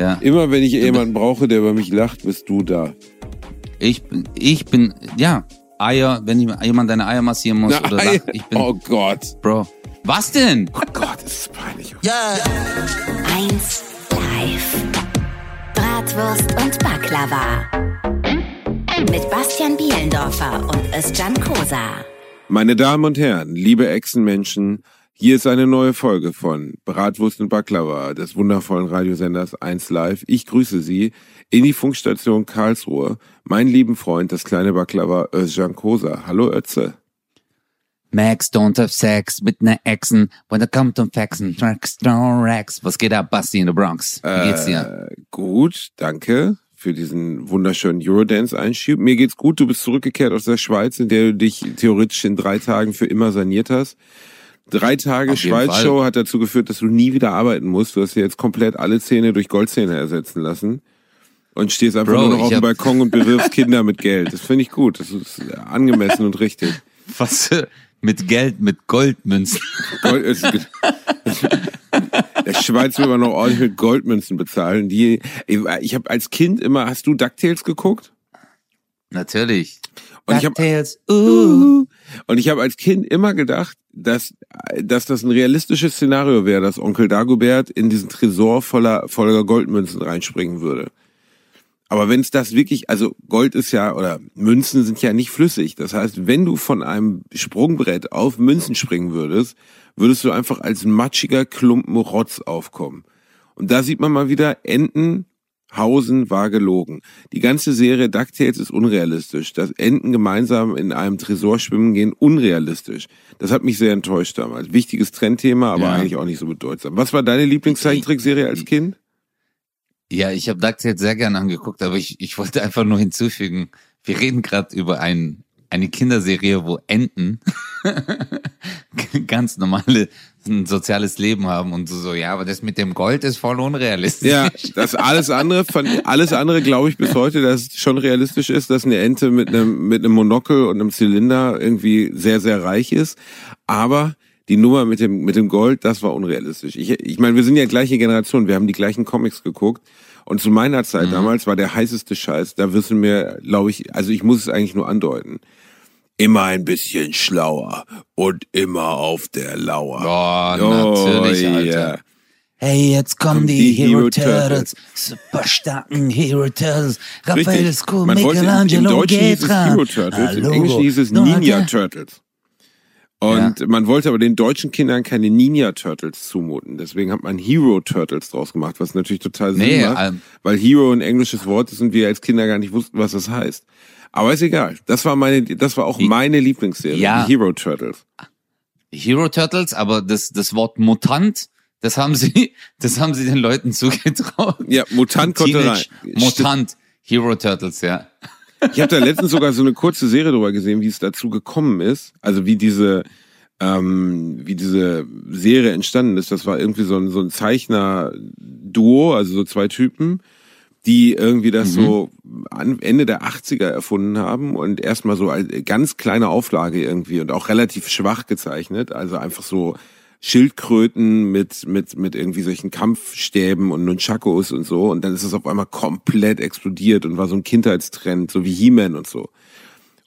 Ja. Immer wenn ich jemanden brauche, der über mich lacht, bist du da. Ich bin, ich bin, ja, Eier, wenn jemand deine Eier massieren muss Na, oder Ei- lacht, ich bin, oh Gott. Bro. Was denn? Oh Gott, das ist peinlich. Ja. 1 live. Bratwurst und Baklava. Mit Bastian Bielendorfer und Özcan Kosa. Meine Damen und Herren, liebe Echsenmenschen, hier ist eine neue Folge von Bratwurst und Baklava des wundervollen Radiosenders 1 Live. Ich grüße Sie in die Funkstation Karlsruhe. Mein lieben Freund, das kleine Baklava Özcan Kosa. Hallo Ötze. Max don't have sex mit ne Exen, when it come to faxen, tracks, Rex. Was geht ab, Basti in the Bronx? Wie geht's dir? Äh, gut, danke für diesen wunderschönen Eurodance-Einschub. Mir geht's gut, du bist zurückgekehrt aus der Schweiz, in der du dich theoretisch in drei Tagen für immer saniert hast. Drei Tage Schweiz-Show hat dazu geführt, dass du nie wieder arbeiten musst. Du hast dir jetzt komplett alle Zähne durch Goldzähne ersetzen lassen. Und stehst einfach Bro, nur noch auf dem Balkon und bewirbst Kinder mit Geld. Das finde ich gut. Das ist angemessen und richtig. Was? Mit Geld, mit Goldmünzen. Gold, es, der Schweiz will man noch ordentlich mit Goldmünzen bezahlen. Die, ich habe als Kind immer, hast du DuckTales geguckt? Natürlich. Und DuckTales, uh. Und ich habe als Kind immer gedacht, dass, dass das ein realistisches Szenario wäre, dass Onkel Dagobert in diesen Tresor voller, voller Goldmünzen reinspringen würde. Aber wenn es das wirklich, also Gold ist ja, oder Münzen sind ja nicht flüssig. Das heißt, wenn du von einem Sprungbrett auf Münzen springen würdest, würdest du einfach als matschiger Klumpen Rotz aufkommen. Und da sieht man mal wieder, Entenhausen war gelogen. Die ganze Serie DuckTales ist unrealistisch. Dass Enten gemeinsam in einem Tresor schwimmen gehen, unrealistisch. Das hat mich sehr enttäuscht damals. Wichtiges Trendthema, aber Ja. eigentlich auch nicht so bedeutsam. Was war deine Lieblingszeichentrickserie als Kind? Ja, ich habe DuckTales sehr gern angeguckt, aber ich, ich wollte einfach nur hinzufügen, wir reden gerade über ein, eine Kinderserie, wo Enten ganz normale ein soziales Leben haben und so, so, ja, aber das mit dem Gold ist voll unrealistisch. Ja, das alles andere, von, alles andere glaube ich bis heute, dass es schon realistisch ist, dass eine Ente mit einem, mit einem Monokel und einem Zylinder irgendwie sehr, sehr reich ist. Aber die Nummer mit dem, mit dem Gold, das war unrealistisch. Ich, ich meine, wir sind ja gleiche Generation, wir haben die gleichen Comics geguckt. Und zu meiner Zeit damals war der heißeste Scheiß, da wissen wir, glaube ich, also ich muss es eigentlich nur andeuten. Immer ein bisschen schlauer und immer auf der Lauer. Oh, natürlich, Alter. yeah. Hey, jetzt kommen die, die Hero, Hero Turtles. Super starken Hero Turtles. Raphael Richtig. ist cool, Man wollte, im, im Michelangelo Deutschen hieß es Getra. Hero Turtles, im Hallo. Englischen hieß es Ninja der- Turtles. Und man wollte aber den deutschen Kindern keine Ninja Turtles zumuten. Deswegen hat man Hero Turtles draus gemacht, was natürlich total Sinn Nee, macht, ähm, weil Hero ein englisches Wort ist und wir als Kinder gar nicht wussten, was das heißt. Aber ist egal. Das war meine, das war auch Die- meine Lieblingsserie, Ja. die Hero Turtles. Hero Turtles, aber das, das Wort Mutant, das haben sie, das haben sie den Leuten zugetraut. Ja, Mutant konnte rein. Teenage Mutant, Hero Turtles, ja. Ich habe da letztens sogar so eine kurze Serie drüber gesehen, wie es dazu gekommen ist. Also wie diese, ähm, wie diese Serie entstanden ist. Das war irgendwie so ein, so ein Zeichner-Duo, also so zwei Typen, die irgendwie das so an Ende der 80er erfunden haben und erstmal so als ganz kleine Auflage irgendwie und auch relativ schwach gezeichnet. Also einfach so Schildkröten mit, mit, mit irgendwie solchen Kampfstäben und Nunchakos und so. Und dann ist es auf einmal komplett explodiert und war so ein Kindheitstrend, so wie He-Man und so.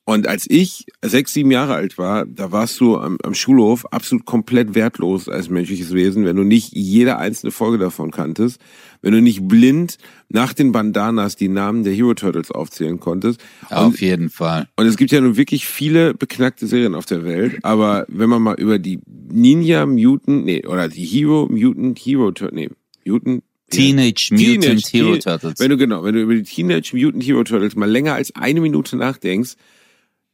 Und als ich sechs, sieben Jahre alt war, da warst du am, am Schulhof absolut komplett wertlos als menschliches Wesen, wenn du nicht jede einzelne Folge davon kanntest, wenn du nicht blind nach den Bandanas die Namen der Hero Turtles aufzählen konntest. Auf jeden Fall. Und es gibt ja nun wirklich viele beknackte Serien auf der Welt, aber wenn man mal über die Ninja Mutant, nee, oder die Hero Mutant Hero Turtles, nee, Mutant Teenage Mutant Teenage- Hero Turtles. Wenn du genau, wenn du über die Teenage Mutant Hero Turtles mal länger als eine Minute nachdenkst,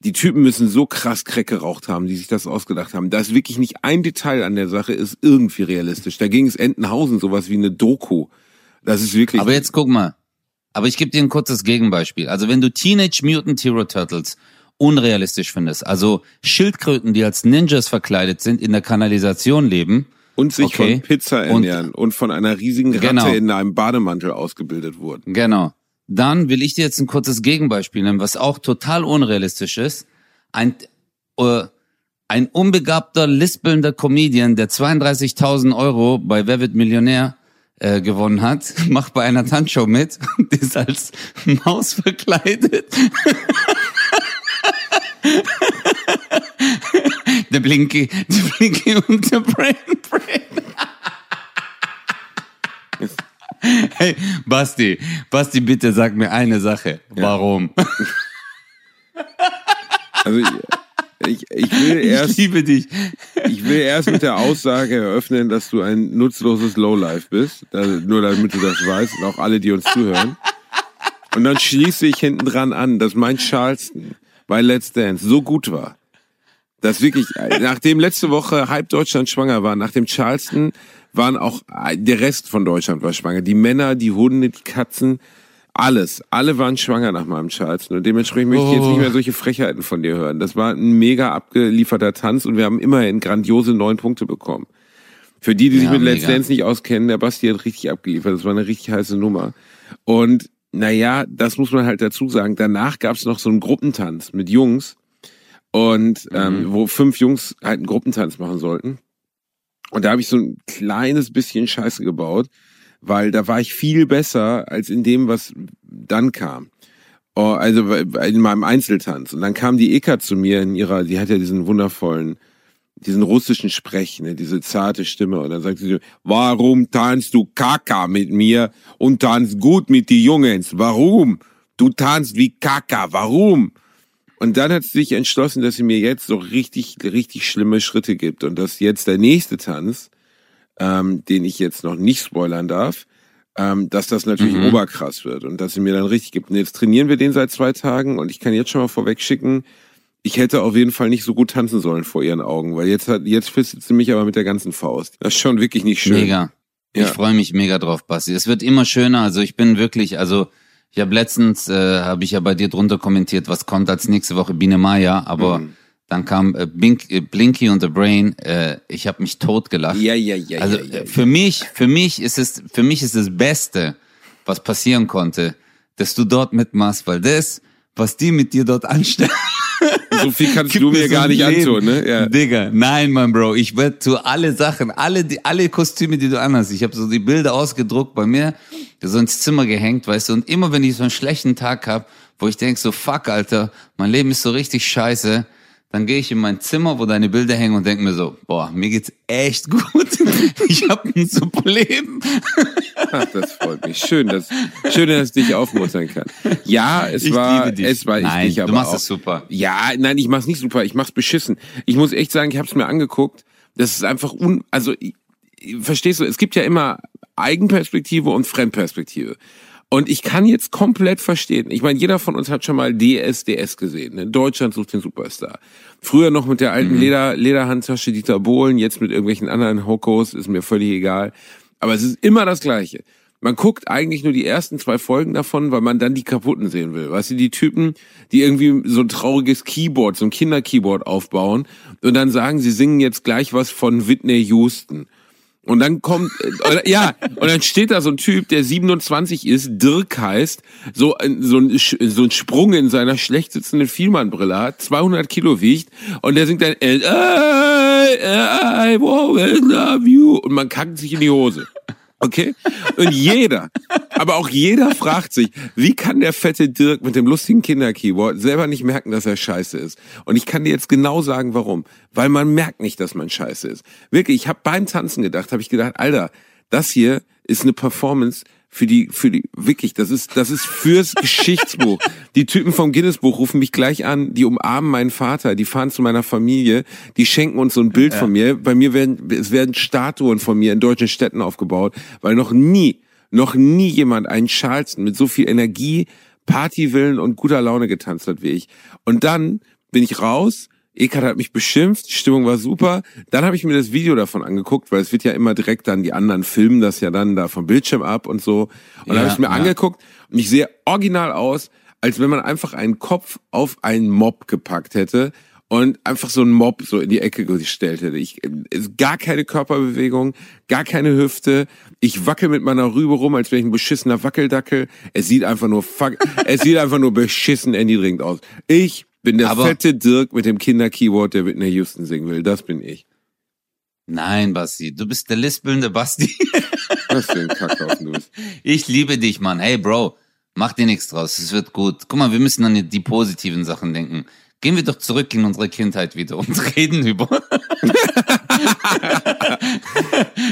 die Typen müssen so krass Crack geraucht haben, die sich das ausgedacht haben. Da ist wirklich nicht ein Detail an der Sache ist irgendwie realistisch. Da ging es Entenhausen sowas wie eine Doku. Das ist wirklich. Aber jetzt guck mal. Aber ich gebe dir ein kurzes Gegenbeispiel. Also wenn du Teenage Mutant Hero Turtles unrealistisch findest, also Schildkröten, die als Ninjas verkleidet sind, in der Kanalisation leben, und sich okay. von Pizza Und- ernähren und, von einer riesigen Ratte Genau. in einem Bademantel ausgebildet wurden. Genau. Dann will ich dir jetzt ein kurzes Gegenbeispiel nennen, was auch total unrealistisch ist. Ein, äh, ein unbegabter, lispelnder Comedian, der 32.000 Euro bei Wer wird Millionär äh, gewonnen hat, macht bei einer Tanzshow mit und ist als Maus verkleidet. der Blinky, der Blinky und der Brain Brain. Hey, Basti, Basti, bitte sag mir eine Sache. Warum? Also ich, ich, ich will erst, Ich liebe dich. ich will erst mit der Aussage eröffnen, dass du ein nutzloses Lowlife bist. Da, nur damit du das weißt und auch alle, die uns zuhören. Und dann schließe ich hinten dran an, dass mein Charleston bei Let's Dance so gut war, dass wirklich, nachdem letzte Woche halb Deutschland schwanger war, nach dem Charleston waren auch der Rest von Deutschland war schwanger. Die Männer, die Hunde, die Katzen, alles. Alle waren schwanger nach meinem Charleston. Und dementsprechend möchte ich jetzt nicht mehr solche Frechheiten von dir hören. Das war ein mega abgelieferter Tanz und wir haben immerhin grandiose neun Punkte bekommen. Für die, die sich Ja, mit Let's. Dance nicht auskennen, der Basti hat richtig abgeliefert. Das war eine richtig heiße Nummer. Und naja, das muss man halt dazu sagen. Danach gab es noch so einen Gruppentanz mit Jungs. Und ähm, wo fünf Jungs halt einen Gruppentanz machen sollten. Und da habe ich so ein kleines bisschen Scheiße gebaut, weil da war ich viel besser als in dem, was dann kam. Oh, also in meinem Einzeltanz. Und dann kam die Eka zu mir in ihrer, die hat ja diesen wundervollen, diesen russischen Sprech, ne, diese zarte Stimme. Und dann sagt sie, warum tanzt du Kaka mit mir und tanzt gut mit die Jungens? Warum? Du tanzt wie Kaka. Warum? Und dann hat sie sich entschlossen, dass sie mir jetzt so richtig, richtig schlimme Schritte gibt. Und dass jetzt der nächste Tanz, ähm, den ich jetzt noch nicht spoilern darf, ähm, dass das natürlich Mhm. oberkrass wird und dass sie mir dann richtig gibt. Und jetzt trainieren wir den seit zwei Tagen und ich kann jetzt schon mal vorweg schicken, ich hätte auf jeden Fall nicht so gut tanzen sollen vor ihren Augen, weil jetzt hat, jetzt fistet sie mich aber mit der ganzen Faust. Das ist schon wirklich nicht schön. Mega. Ja. Ich freue mich mega drauf, Basti. Es wird immer schöner. Also ich bin wirklich, also ich habe letztens, äh, habe ich ja bei dir drunter kommentiert, was kommt als nächste Woche Biene Maya, aber Mhm. dann kam äh, Blink, äh, Blinky und The Brain. Äh, ich habe mich totgelacht. Ja, ja, ja, Also ja, ja, äh, für mich, für mich ist es, für mich ist das Beste, was passieren konnte, dass du dort mitmachst, weil das, was die mit dir dort anstellen, So viel kannst Gibt du mir so gar nicht Leben. antun, ne? Ja. Digga, nein, mein Bro, ich werde zu alle Sachen, alle die, alle Kostüme, die du anhast. Ich habe so die Bilder ausgedruckt bei mir, so ins Zimmer gehängt, weißt du. Und immer wenn ich so einen schlechten Tag hab, wo ich denk so, fuck, Alter, mein Leben ist so richtig scheiße, dann gehe ich in mein Zimmer, wo deine Bilder hängen und denk mir so, boah, mir geht's echt gut. Ich habe ein super Leben. Ach, das freut mich. Schön, dass, schön, dass ich dich aufmuntern kann. Ja, es Ich war, es war Nein, ich dich, du aber machst auch. es super. Ja, nein, ich mach's nicht super, ich mach's beschissen. Ich muss echt sagen, ich hab's mir angeguckt. Das ist einfach un, also, ich- verstehst du, es gibt ja immer Eigenperspektive und Fremdperspektive. Und ich kann jetzt komplett verstehen. Ich meine, jeder von uns hat schon mal DSDS gesehen. Ne? Deutschland sucht den Superstar. Früher noch mit der alten Leder, Lederhandtasche Dieter Bohlen, jetzt mit irgendwelchen anderen Hokos, ist mir völlig egal. Aber es ist immer das Gleiche. Man guckt eigentlich nur die ersten zwei Folgen davon, weil man dann die kaputten sehen will. Weißt du, die Typen, die irgendwie so ein trauriges Keyboard, so ein Kinderkeyboard aufbauen und dann sagen, sie singen jetzt gleich was von Whitney Houston. Und dann kommt, äh, ja, und dann steht da so ein Typ, der 27 ist, Dirk heißt, so, so, ein, so ein Sprung in seiner schlecht sitzenden Vielmann-Brille hat, 200 Kilo wiegt, und der singt dann, I, I will love you, und man kackt sich in die Hose. Okay? Und jeder, aber auch jeder fragt sich, wie kann der fette Dirk mit dem lustigen Kinderkeyboard selber nicht merken, dass er scheiße ist? Und ich kann dir jetzt genau sagen, warum. Weil man merkt nicht, dass man scheiße ist. Wirklich, ich habe beim Tanzen gedacht, habe ich gedacht, Alter, das hier ist eine Performance für die, für die, wirklich, das ist, das ist fürs Geschichtsbuch. Die Typen vom Guinness-Buch rufen mich gleich an, die umarmen meinen Vater, die fahren zu meiner Familie, die schenken uns so ein Bild von mir. Bei mir werden, es werden Statuen von mir in deutschen Städten aufgebaut, weil noch nie, noch nie jemand einen Charleston mit so viel Energie, Partywillen und guter Laune getanzt hat wie ich. Und dann bin ich raus, Ekat hat mich beschimpft, die Stimmung war super. Dann habe ich mir das Video davon angeguckt, weil es wird ja immer direkt dann, die anderen filmen das ja dann da vom Bildschirm ab und so. Und dann Ja, habe ich mir ja. angeguckt und ich sehe original aus, als wenn man einfach einen Kopf auf einen Mob gepackt hätte und einfach so einen Mob so in die Ecke gestellt hätte. Ich, gar keine Körperbewegung, gar keine Hüfte. Ich wackel mit meiner Rübe rum, als wäre ich ein beschissener Wackeldackel. Es sieht einfach nur fuck, es sieht einfach nur beschissen erniedrigend aus. Ich bin der Aber- fette Dirk mit dem Kinderkeyboard, der Whitney Houston singen will. Das bin ich. Nein, Basti, du bist der lispelnde Basti. Was für ein Kackhaufen du bist. Ich liebe dich, Mann. Hey, Bro, mach dir nichts draus. Es wird gut. Guck mal, wir müssen an die positiven Sachen denken. Gehen wir doch zurück in unsere Kindheit wieder und reden über.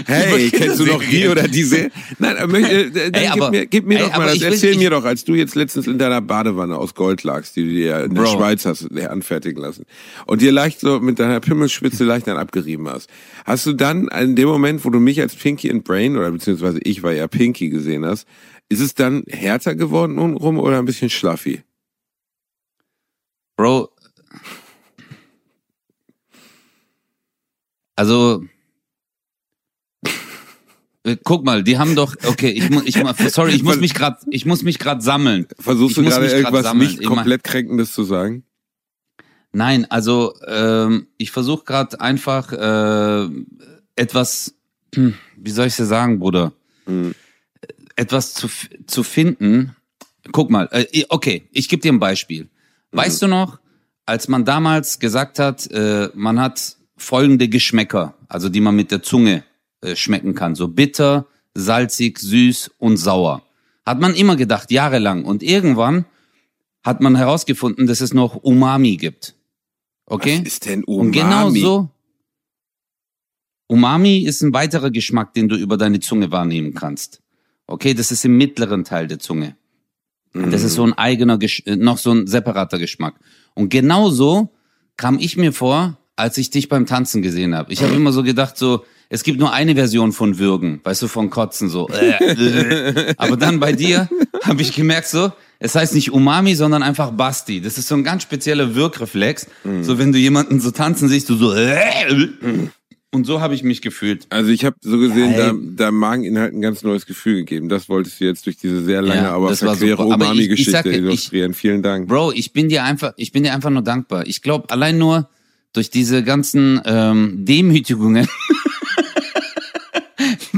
Hey, kennst du noch die oder diese? Nein, äh, äh, äh, Ey, gib aber- mir, gib mir ey, doch mal das. will- Erzähl mir doch, als du jetzt letztens in deiner Badewanne aus Gold lagst, die du dir in der Bro. Schweiz hast äh, anfertigen lassen und dir leicht so mit deiner Pimmelspitze leicht dann abgerieben hast. Hast du dann in dem Moment, wo du mich als Pinky and Brain oder beziehungsweise ich war ja Pinky gesehen hast, ist es dann härter geworden untenrum oder ein bisschen schlaffi? Bro. Also. Äh, Guck mal, die haben doch, okay, ich muss, ich, sorry, ich muss mich gerade, ich muss mich gerade sammeln. Versuchst du gerade irgendwas sammeln. nicht komplett kränkendes zu sagen? Nein, also ähm, ich versuche gerade einfach äh, etwas, wie soll ich dir sagen, Bruder, Hm. etwas zu zu finden. Guck mal, äh, okay, ich gebe dir ein Beispiel. Weißt du noch, als man damals gesagt hat, äh, man hat folgende Geschmäcker, also die man mit der Zunge äh, schmecken kann, so bitter, salzig, süß und sauer. Hat man immer gedacht, jahrelang. Und irgendwann hat man herausgefunden, dass es noch Umami gibt. Okay? Was ist denn Umami? Und genau so. Umami ist ein weiterer Geschmack, den du über deine Zunge wahrnehmen kannst. Okay, das ist im mittleren Teil der Zunge. Das ist so ein eigener, Gesch äh, noch so ein separater Geschmack. Und genau so kam ich mir vor, als ich dich beim Tanzen gesehen habe. Ich habe immer so gedacht, so, es gibt nur eine Version von Würgen, weißt du, von Kotzen, so. Äh, äh. Aber dann bei dir habe ich gemerkt, so, es heißt nicht Umami, sondern einfach Basti. Das ist so ein ganz spezieller Wirkreflex. So, wenn du jemanden so tanzen siehst, du so, äh, und so habe ich mich gefühlt. Also ich habe so gesehen, da, da Mageninhalt ein ganz neues Gefühl gegeben. Das wolltest du jetzt durch diese sehr lange, Ja, aber verquere Umami-Geschichte illustrieren. Vielen Dank. Bro, ich bin dir einfach, ich bin dir einfach nur dankbar. Ich glaube, allein nur durch diese ganzen ähm, Demütigungen,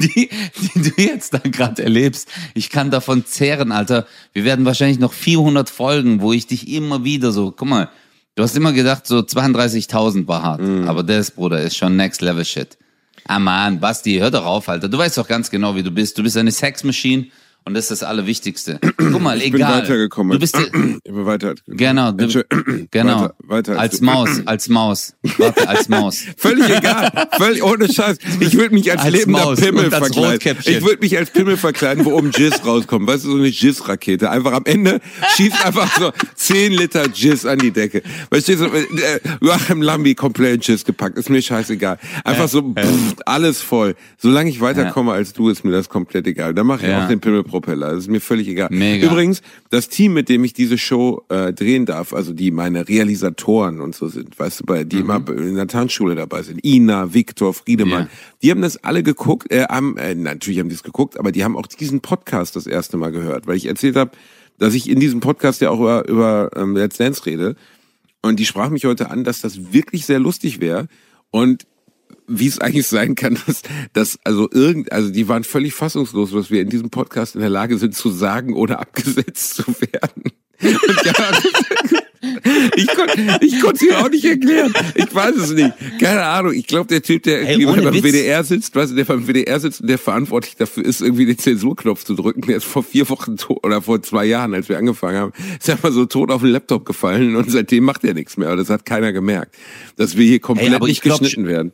die, die du jetzt da gerade erlebst, ich kann davon zehren, Alter. Wir werden wahrscheinlich noch 400 Folgen, wo ich dich immer wieder so, guck mal, du hast immer gedacht, so 32.000 war hart, aber das, Bruder, ist schon Next Level Shit. Ah man, Basti, hör doch auf, Alter. Du weißt doch ganz genau, wie du bist. Du bist eine Sexmaschine und das ist das Allerwichtigste. Guck mal, Ich bin egal. weitergekommen. Du bist, ich bin weiter. Genau, du, genau. Weiter, weiter als du. Maus, als Maus. Warte, als Maus. Völlig egal. Völlig ohne Scheiß. Ich würde mich als, Als lebender Maus Pimmel und als verkleiden. Ich würde mich als Pimmel verkleiden, wo oben Jizz rauskommt. Weißt du, so eine Jizz-Rakete. Einfach am Ende schießt einfach so 10 Liter Jizz an die Decke. Weißt du, so, äh, Joachim Lambi komplett Jizz gepackt. Ist mir scheißegal. Einfach so pff, alles voll. Solange ich weiterkomme als du, ist mir das komplett egal. Dann mache ich Ja. auch den Pimmelpropeller. Das ist mir völlig egal. Mega. Übrigens, das Team, mit dem ich diese Show äh, drehen darf, also die meine Realisatoren und so sind, weißt du, bei die immer in der Tanzschule dabei sind, Ina, Viktor, Friedemann, Ja. die haben das alle geguckt, äh, haben, äh, natürlich haben die es geguckt, aber die haben auch diesen Podcast das erste Mal gehört, weil ich erzählt habe, dass ich in diesem Podcast ja auch über, über ähm, Let's Dance rede. Und die sprach mich heute an, dass das wirklich sehr lustig wäre. Und wie es eigentlich sein kann, dass, dass also irgend, also die waren völlig fassungslos, was wir in diesem Podcast in der Lage sind zu sagen, ohne abgesetzt zu werden. Ich konnte ich konnte es mir auch nicht erklären. Ich weiß es nicht. Keine Ahnung. Ich glaube, der Typ, der Ey, beim Witz. WDR sitzt, weißt du, der beim WDR sitzt und der verantwortlich dafür ist, irgendwie den Zensurknopf zu drücken, der ist vor vier Wochen tot oder vor zwei Jahren, als wir angefangen haben, ist einfach so tot auf den Laptop gefallen und seitdem macht er nichts mehr. Aber das hat keiner gemerkt, dass wir hier komplett ich nicht glaub, geschnitten werden.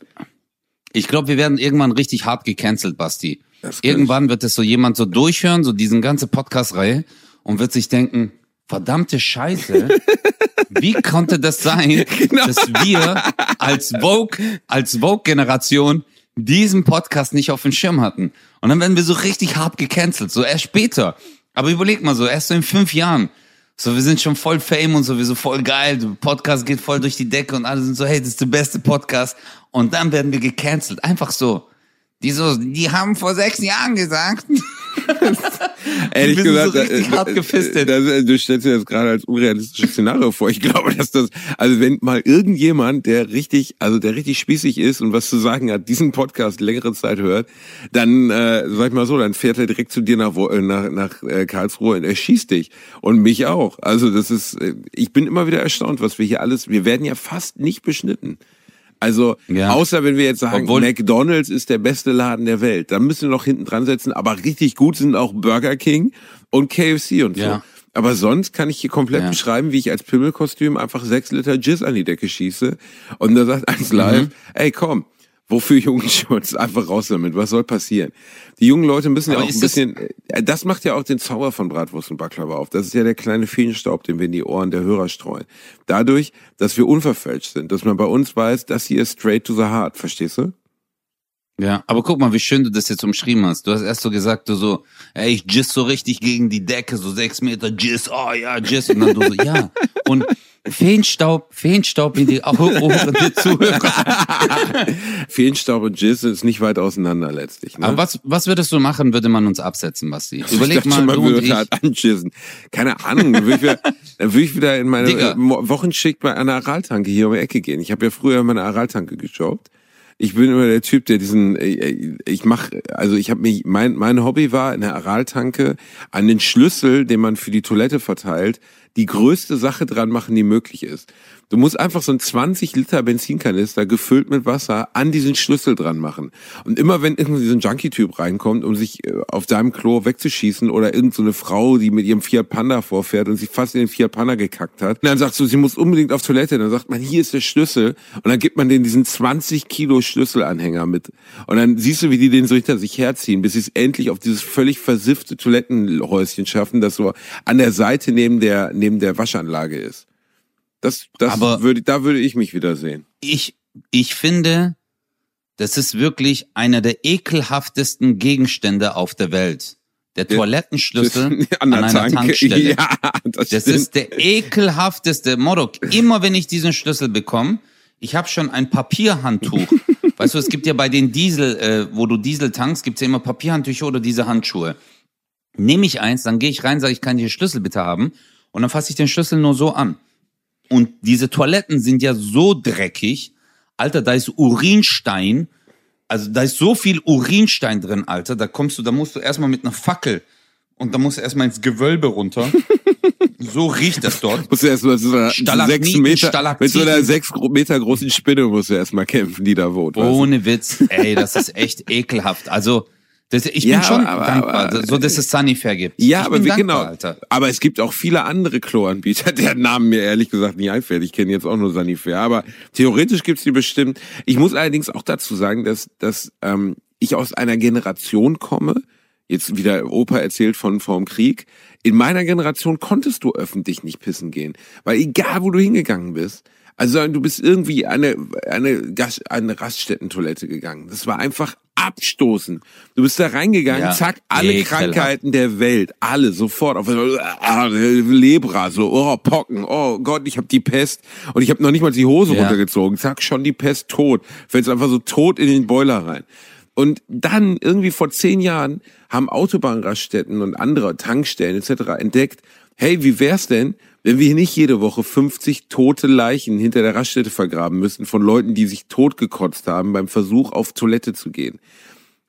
Ich glaube, wir werden irgendwann richtig hart gecancelt, Basti. Irgendwann wird es so jemand so durchhören, so diesen ganze Podcast-Reihe und wird sich denken, verdammte Scheiße, wie konnte das sein, Genau. dass wir als Vogue, als Vogue-Generation diesen Podcast nicht auf dem Schirm hatten? Und dann werden wir so richtig hart gecancelt, so erst später. Aber überleg mal so, erst so in fünf Jahren. So, wir sind schon voll Fame und so, wir so voll geil, der Podcast geht voll durch die Decke und alle sind so, hey, das ist der beste Podcast. Und dann werden wir gecancelt. Einfach so. Die so, die haben vor sechs Jahren gesagt. Ehrlich gesagt, so richtig äh, hart äh, gefistet. Das, äh, du stellst dir das gerade als unrealistisches Szenario vor. Ich glaube, dass das, also wenn mal irgendjemand, der richtig, also der richtig spießig ist und was zu sagen hat, diesen Podcast längere Zeit hört, dann, äh, sag ich mal so, dann fährt er direkt zu dir nach, äh, nach, nach äh, Karlsruhe und er schießt dich. Und mich auch. Also das ist, ich bin immer wieder erstaunt, was wir hier alles, wir werden ja fast nicht beschnitten. Also, Ja. außer wenn wir jetzt sagen, Obwohl- McDonalds ist der beste Laden der Welt, dann müssen wir noch hinten dran setzen, aber richtig gut sind auch Burger King und KFC und so. Ja. Aber sonst kann ich hier komplett Ja. beschreiben, wie ich als Pimmelkostüm einfach sechs Liter Jizz an die Decke schieße. Und da sagt eins live, Mhm. ey komm, wofür Jugendschutz? Einfach raus damit. Was soll passieren? Die jungen Leute müssen ja Aber auch ein ist das- bisschen, äh, das macht ja auch den Zauber von Bratwurst und Baklava auf. Das ist ja der kleine Feenstaub, den wir in die Ohren der Hörer streuen. Dadurch, dass wir unverfälscht sind, dass man bei uns weiß, das hier ist straight to the heart. Verstehst du? Ja, aber guck mal, wie schön du das jetzt umschrieben hast. Du hast erst so gesagt, du so, ey, ich jizz so richtig gegen die Decke, so sechs Meter Jizz, oh ja, Jizz. Und dann du so, ja. Und Feenstaub, Feenstaub in die Ohren der Zuhörer. Feenstaub und Jizz ist nicht weit auseinander letztlich. Ne? Aber was, was würdest du machen, würde man uns absetzen, Basti? Überleg ich mal, mal, du und ich. halt anschissen. Keine Ahnung, dann würde ich, wieder, dann würde ich wieder in meine Digga. Wochenschicht bei einer Araltanke hier um die Ecke gehen. Ich habe ja früher meine Araltanke gejobbt. Ich bin immer der Typ, der diesen, äh, ich mach, also ich habe mich, mein mein Hobby war in der Araltanke an den Schlüssel, den man für die Toilette verteilt, die größte Sache dran machen, die möglich ist. Du musst einfach so ein 20 Liter Benzinkanister gefüllt mit Wasser an diesen Schlüssel dran machen. Und immer wenn irgendwie so ein Junkie-Typ reinkommt, um sich äh, auf deinem Klo wegzuschießen oder irgend so eine Frau, die mit ihrem Fiat Panda vorfährt und sich fast in den Fiat Panda gekackt hat, dann sagst du, sie muss unbedingt auf Toilette. Dann sagt man, hier ist der Schlüssel. Und dann gibt man denen diesen 20 Kilo Schlüsselanhänger mit. Und dann siehst du, wie die den so hinter sich herziehen, bis sie es endlich auf dieses völlig versiffte Toilettenhäuschen schaffen, das so an der Seite neben der, neben der Waschanlage ist. Das, das Aber- würde, da würde ich mich wiedersehen. ich, ich finde, das ist wirklich einer der ekelhaftesten Gegenstände auf der Welt. Der Toilettenschlüssel an, der einer Tanke. Tankstelle. Ja, das, Das ist der ekelhafteste Modok. Immer wenn ich diesen Schlüssel bekomme, ich habe schon ein Papierhandtuch. weißt du, es gibt ja bei den Diesel, äh, wo du Diesel tankst, gibt's ja immer Papierhandtücher oder diese Handschuhe. Nehme ich eins, dann gehe ich rein, sage ich, kann ich den Schlüssel bitte haben? Und dann fasse ich den Schlüssel nur so an. Und diese Toiletten sind ja so dreckig. Alter, da ist Urinstein. Also da ist so viel Urinstein drin, Alter. Da kommst du, da musst du erstmal mit einer Fackel und da musst du erstmal ins Gewölbe runter. so riecht das dort. Musst du erst mal so einer sechs Meter, mit so einer sechs Meter großen Spinne musst du erstmal kämpfen, die da wohnt. weißt du? Ohne Witz. Ey, das ist echt ekelhaft. Also, das, ich bin Ja, schon aber- dankbar, aber- so dass es Sunnyfair gibt. Ja, ich aber bin wie, dankbar, genau. Alter. Aber es gibt auch viele andere Kloanbieter, deren Namen mir ehrlich gesagt nicht einfällt. Ich kenne jetzt auch nur Sanifair, aber theoretisch gibt's die bestimmt. Ich muss allerdings auch dazu sagen, dass, dass ähm, ich aus einer Generation komme, jetzt wieder Opa erzählt von vom Krieg. In meiner Generation konntest du öffentlich nicht pissen gehen, weil egal wo du hingegangen bist, also du bist irgendwie eine eine, Gas, eine Raststättentoilette gegangen. Das war einfach abstoßen. Du bist da reingegangen, Ja, zack, alle ekelhaft. Krankheiten der Welt, alle sofort auf ah, Lebra, so oh Pocken, oh Gott, ich habe die Pest und ich habe noch nicht mal die Hose Ja. runtergezogen, zack, schon die Pest tot, fällst einfach so tot in den Boiler rein. Und dann irgendwie vor zehn Jahren haben Autobahnraststätten und andere Tankstellen etc. entdeckt, hey, wie wär's denn, wenn wir hier nicht jede Woche 50 tote Leichen hinter der Raststätte vergraben müssen von Leuten, die sich totgekotzt haben beim Versuch auf Toilette zu gehen.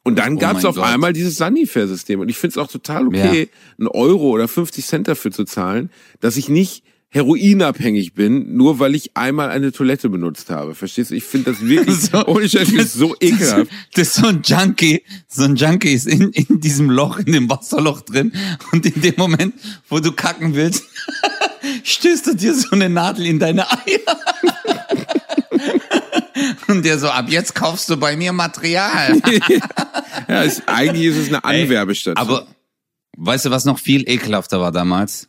Und dann Oh gab's mein auf Gott. einmal dieses Sanifair-System. Und ich find's auch total okay, einen Euro oder 50 Cent dafür zu zahlen, dass ich nicht heroinabhängig bin, nur weil ich einmal eine Toilette benutzt habe. Verstehst du? Ich finde das wirklich, So- ohne Scheiß, das so ekelhaft. Das ist so ein Junkie, so ein Junkie ist in, in diesem Loch, in dem Wasserloch drin und in dem Moment, wo du kacken willst, stößt du dir so eine Nadel in deine Eier. Und der so, ab jetzt kaufst du bei mir Material. Ja, ist, eigentlich ist es eine Ey, Anwerbestation. Aber weißt du, was noch viel ekelhafter war damals?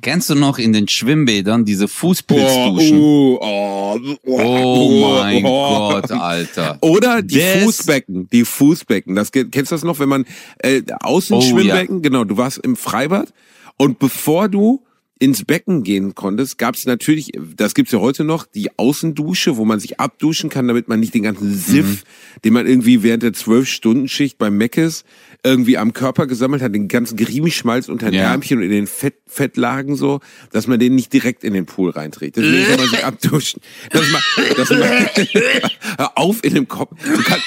Kennst du noch in den Schwimmbädern diese Fußpilzduschen? oh, oh, Oh mein oh. Gott, Alter. Oder die Das- Fußbecken, die Fußbecken. Das kennst du das noch, wenn man äh, Außenschwimmbecken, genau, du warst im Freibad und bevor du ins Becken gehen konntest, gab es natürlich, das gibt's ja heute noch, die Außendusche, wo man sich abduschen kann, damit man nicht den ganzen Siff, den man irgendwie während der zwölf-Stunden-Schicht beim Meckes irgendwie am Körper gesammelt hat, den ganzen Griebenschmalz unter den Ja. Ärmchen und in den Fett, Fettlagen so, dass man den nicht direkt in den Pool reinträgt. Deswegen soll man sich abduschen. Das ma, das ma, hör auf in dem Kopf. Du kannst,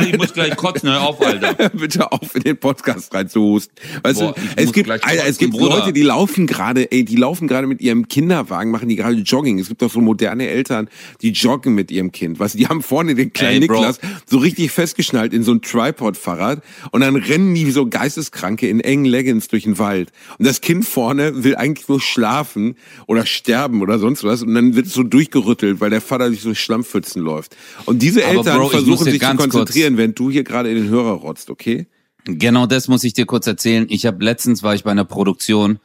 Ich muss gleich kotzen, hör auf, Alter. bitte auf in den Podcast reinzuhusten. Weißt Boah, du, es gibt, Alter, es gibt Bruder. Leute, die laufen gerade ey, die laufen gerade mit ihrem Kinderwagen, machen die gerade Jogging. Es gibt doch so moderne Eltern, die joggen mit ihrem Kind. Was, die haben vorne den kleinen Ey. Niklas so richtig festgeschnallt in so ein Tripod-Fahrrad und dann rennen die wie so Geisteskranke in engen Leggings durch den Wald. Und das Kind vorne will eigentlich nur schlafen oder sterben oder sonst was und dann wird es so durchgerüttelt, weil der Vater durch so Schlammpfützen läuft. Und diese Aber Eltern Bro, versuchen sich zu konzentrieren, wenn du hier gerade in den Hörer rotzt, okay? Genau das muss ich dir kurz erzählen. Ich habe letztens war ich bei einer Produktion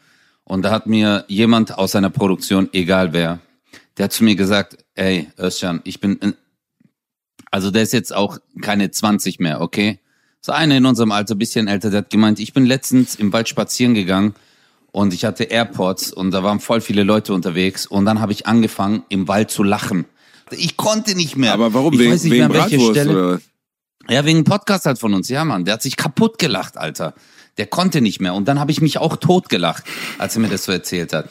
und da hat mir jemand aus einer Produktion, egal wer, der hat zu mir gesagt, ey, Özcan, ich bin, in- also der ist jetzt auch keine 20 mehr, okay? So einer in unserem Alter, bisschen älter, der hat gemeint, ich bin letztens im Wald spazieren gegangen und ich hatte AirPods und da waren voll viele Leute unterwegs und dann habe ich angefangen, im Wald zu lachen. Ich konnte nicht mehr. Aber warum? Ich wegen weiß nicht wegen mehr, an welche Stelle. oder? Ja, wegen Podcast halt von uns, ja, Mann. Der hat sich kaputt gelacht, Alter. Der konnte nicht mehr. Und dann habe ich mich auch tot gelacht, als er mir das so erzählt hat.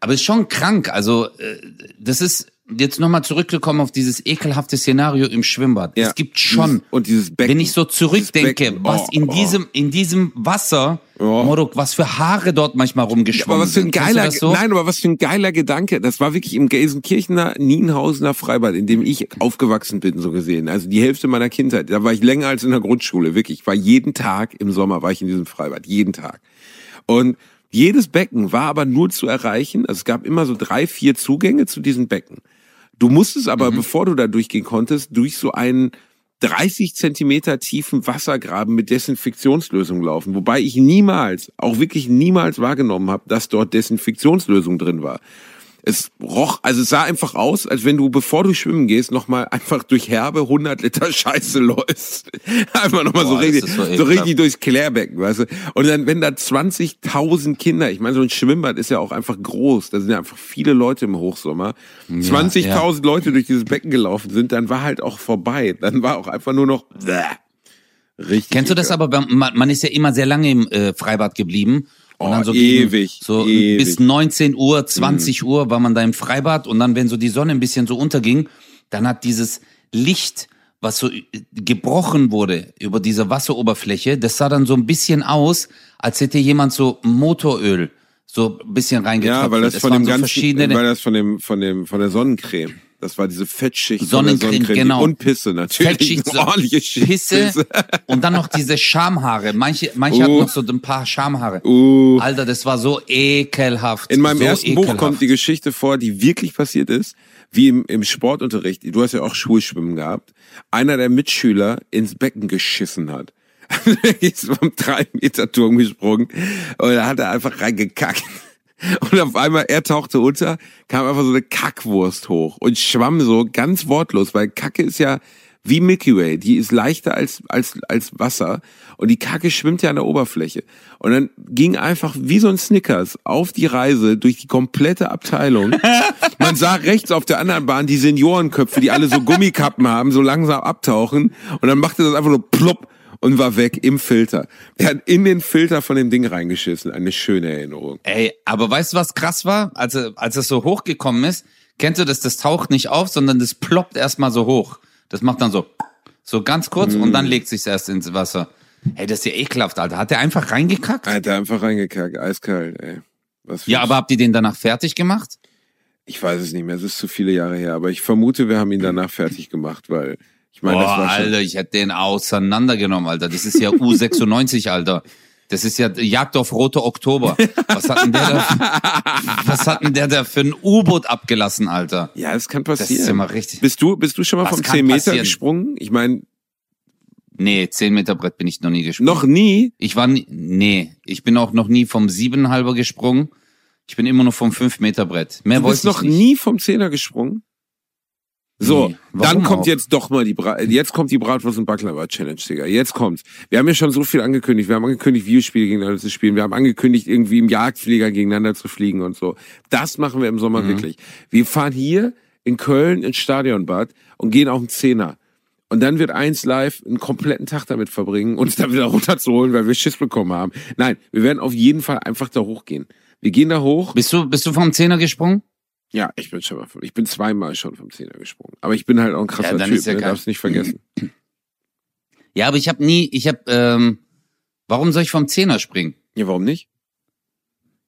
Aber ist schon krank. Also, äh, das ist jetzt nochmal zurückgekommen auf dieses ekelhafte Szenario im Schwimmbad. Ja. Es gibt schon, und dieses Becken. wenn ich so zurückdenke, Becken. was Oh, in oh. diesem, in diesem Wasser, Oh. Moruk, was für Haare dort manchmal rumgeschwommen aber was für ein geiler, so? nein, aber was für ein geiler Gedanke. Das war wirklich im Gelsenkirchener Nienhausener Freibad, in dem ich aufgewachsen bin, so gesehen. Also die Hälfte meiner Kindheit. Da war ich länger als in der Grundschule, wirklich. Ich war jeden Tag im Sommer, war ich in diesem Freibad. Jeden Tag. Und jedes Becken war aber nur zu erreichen. Also es gab immer so drei, vier Zugänge zu diesen Becken. Du musstest aber, Mhm. bevor du da durchgehen konntest, durch so einen 30 Zentimeter tiefen Wassergraben mit Desinfektionslösung laufen. Wobei ich niemals, auch wirklich niemals wahrgenommen habe, dass dort Desinfektionslösung drin war. Es roch, also es sah einfach aus, als wenn du, bevor du schwimmen gehst, nochmal einfach durch herbe 100 Liter Scheiße läufst. Einfach nochmal so Boah, richtig, so richtig durchs Klärbecken, weißt du. Und dann, wenn da 20.000 Kinder, ich meine, so ein Schwimmbad ist ja auch einfach groß, da sind ja einfach viele Leute im Hochsommer, 20.000 Leute durch dieses Becken gelaufen sind, dann war halt auch vorbei. Dann war auch einfach nur noch, bäh. richtig. Kennst du das aber? Man, man ist ja immer sehr lange im äh, Freibad geblieben. Und Oh, dann so gegen- ewig, so ewig. bis 19 Uhr, 20 Uhr war man da im Freibad und dann, wenn so die Sonne ein bisschen so unterging, dann hat dieses Licht, was so äh, gebrochen wurde über diese Wasseroberfläche, das sah dann so ein bisschen aus, als hätte jemand so Motoröl so ein bisschen reingetröpfelt. Ja, weil das Es von dem so ganzen, verschiedene weil das von dem, von dem, von der Sonnencreme. Das war diese Fettschicht Sonnencreme, Sonnencreme. genau. Und Pisse natürlich. Fettschicht, ordentliche Schicht Pisse und dann noch diese Schamhaare. Manche, manche Uh. hatten noch so ein paar Schamhaare. Uh. Alter, das war so ekelhaft. In meinem so ersten ekelhaft. Buch kommt die Geschichte vor, die wirklich passiert ist, wie im, im Sportunterricht. Du hast ja auch Schulschwimmen gehabt. Einer der Mitschüler ins Becken geschissen hat. Ist vom drei Meter Turm gesprungen und da hat er einfach reingekackt. Und auf einmal, er tauchte unter, kam einfach so eine Kackwurst hoch und schwamm so ganz wortlos, weil Kacke ist ja wie Milky Way, die ist leichter als, als, als Wasser und die Kacke schwimmt ja an der Oberfläche. Und dann ging einfach wie so ein Snickers auf die Reise durch die komplette Abteilung. Man sah rechts auf der anderen Bahn die Seniorenköpfe, die alle so Gummikappen haben, so langsam abtauchen und dann machte das einfach nur plopp und war weg im Filter. Er hat in den Filter von dem Ding reingeschissen. Eine schöne Erinnerung. Ey, aber weißt du, was krass war? Als, er- als es so hochgekommen ist, kennst du das, das taucht nicht auf, sondern das ploppt erstmal so hoch. Das macht dann so, so ganz kurz und Mm. dann legt sich's erst ins Wasser. Ey, das ist ja ekelhaft, Alter. Hat der einfach reingekackt? Er hat da einfach reingekackt, eiskalt, ey. Was Ja, aber habt ihr den danach fertig gemacht? Ich weiß es nicht mehr, es ist zu viele Jahre her, aber ich vermute, wir haben ihn danach fertig gemacht, weil ich meine, das Boah, schon, Alter, ich hätte den auseinandergenommen, Alter. Das ist ja U96, Alter. Das ist ja Jagd auf Rote Oktober. Was hat denn der da, was hat denn der da für ein U-Boot abgelassen, Alter? Ja, es kann Das passieren. ist ja mal richtig. Bist du, bist du schon mal Was vom kann 10 Meter passieren? gesprungen? Ich meine, Nee, 10 Meter Brett bin ich noch nie gesprungen. noch nie. Ich war nie, nee, ich bin auch noch nie vom siebenhalber gesprungen. Ich bin immer nur vom 5 Meter Brett. Mehr Du wollte bist ich noch nicht. nie vom Zehner gesprungen. So, Nee. Dann kommt auch? jetzt doch mal die Bra jetzt kommt die Bratwurst und Baklava Challenge, Digga. Jetzt kommt's. Wir haben ja schon so viel angekündigt. Wir haben angekündigt, Videospiele gegeneinander zu spielen. Wir haben angekündigt, irgendwie im Jagdflieger gegeneinander zu fliegen und so. Das machen wir im Sommer Mhm. wirklich. Wir fahren hier in Köln ins Stadionbad und gehen auf den Zehner. Und dann wird eins live einen kompletten Tag damit verbringen, uns dann wieder runterzuholen, weil wir Schiss bekommen haben. Nein, wir werden auf jeden Fall einfach da hochgehen. Wir gehen da hoch. Bist du, bist du vom Zehner gesprungen? Ja, ich bin schon mal, vom- ich bin zweimal schon vom Zehner gesprungen. Aber ich bin halt auch ein krasser Ja, Typ, ja ne? darfst nicht vergessen. Ja, aber ich habe nie, ich habe, ähm, warum soll ich vom Zehner springen? Ja, warum nicht?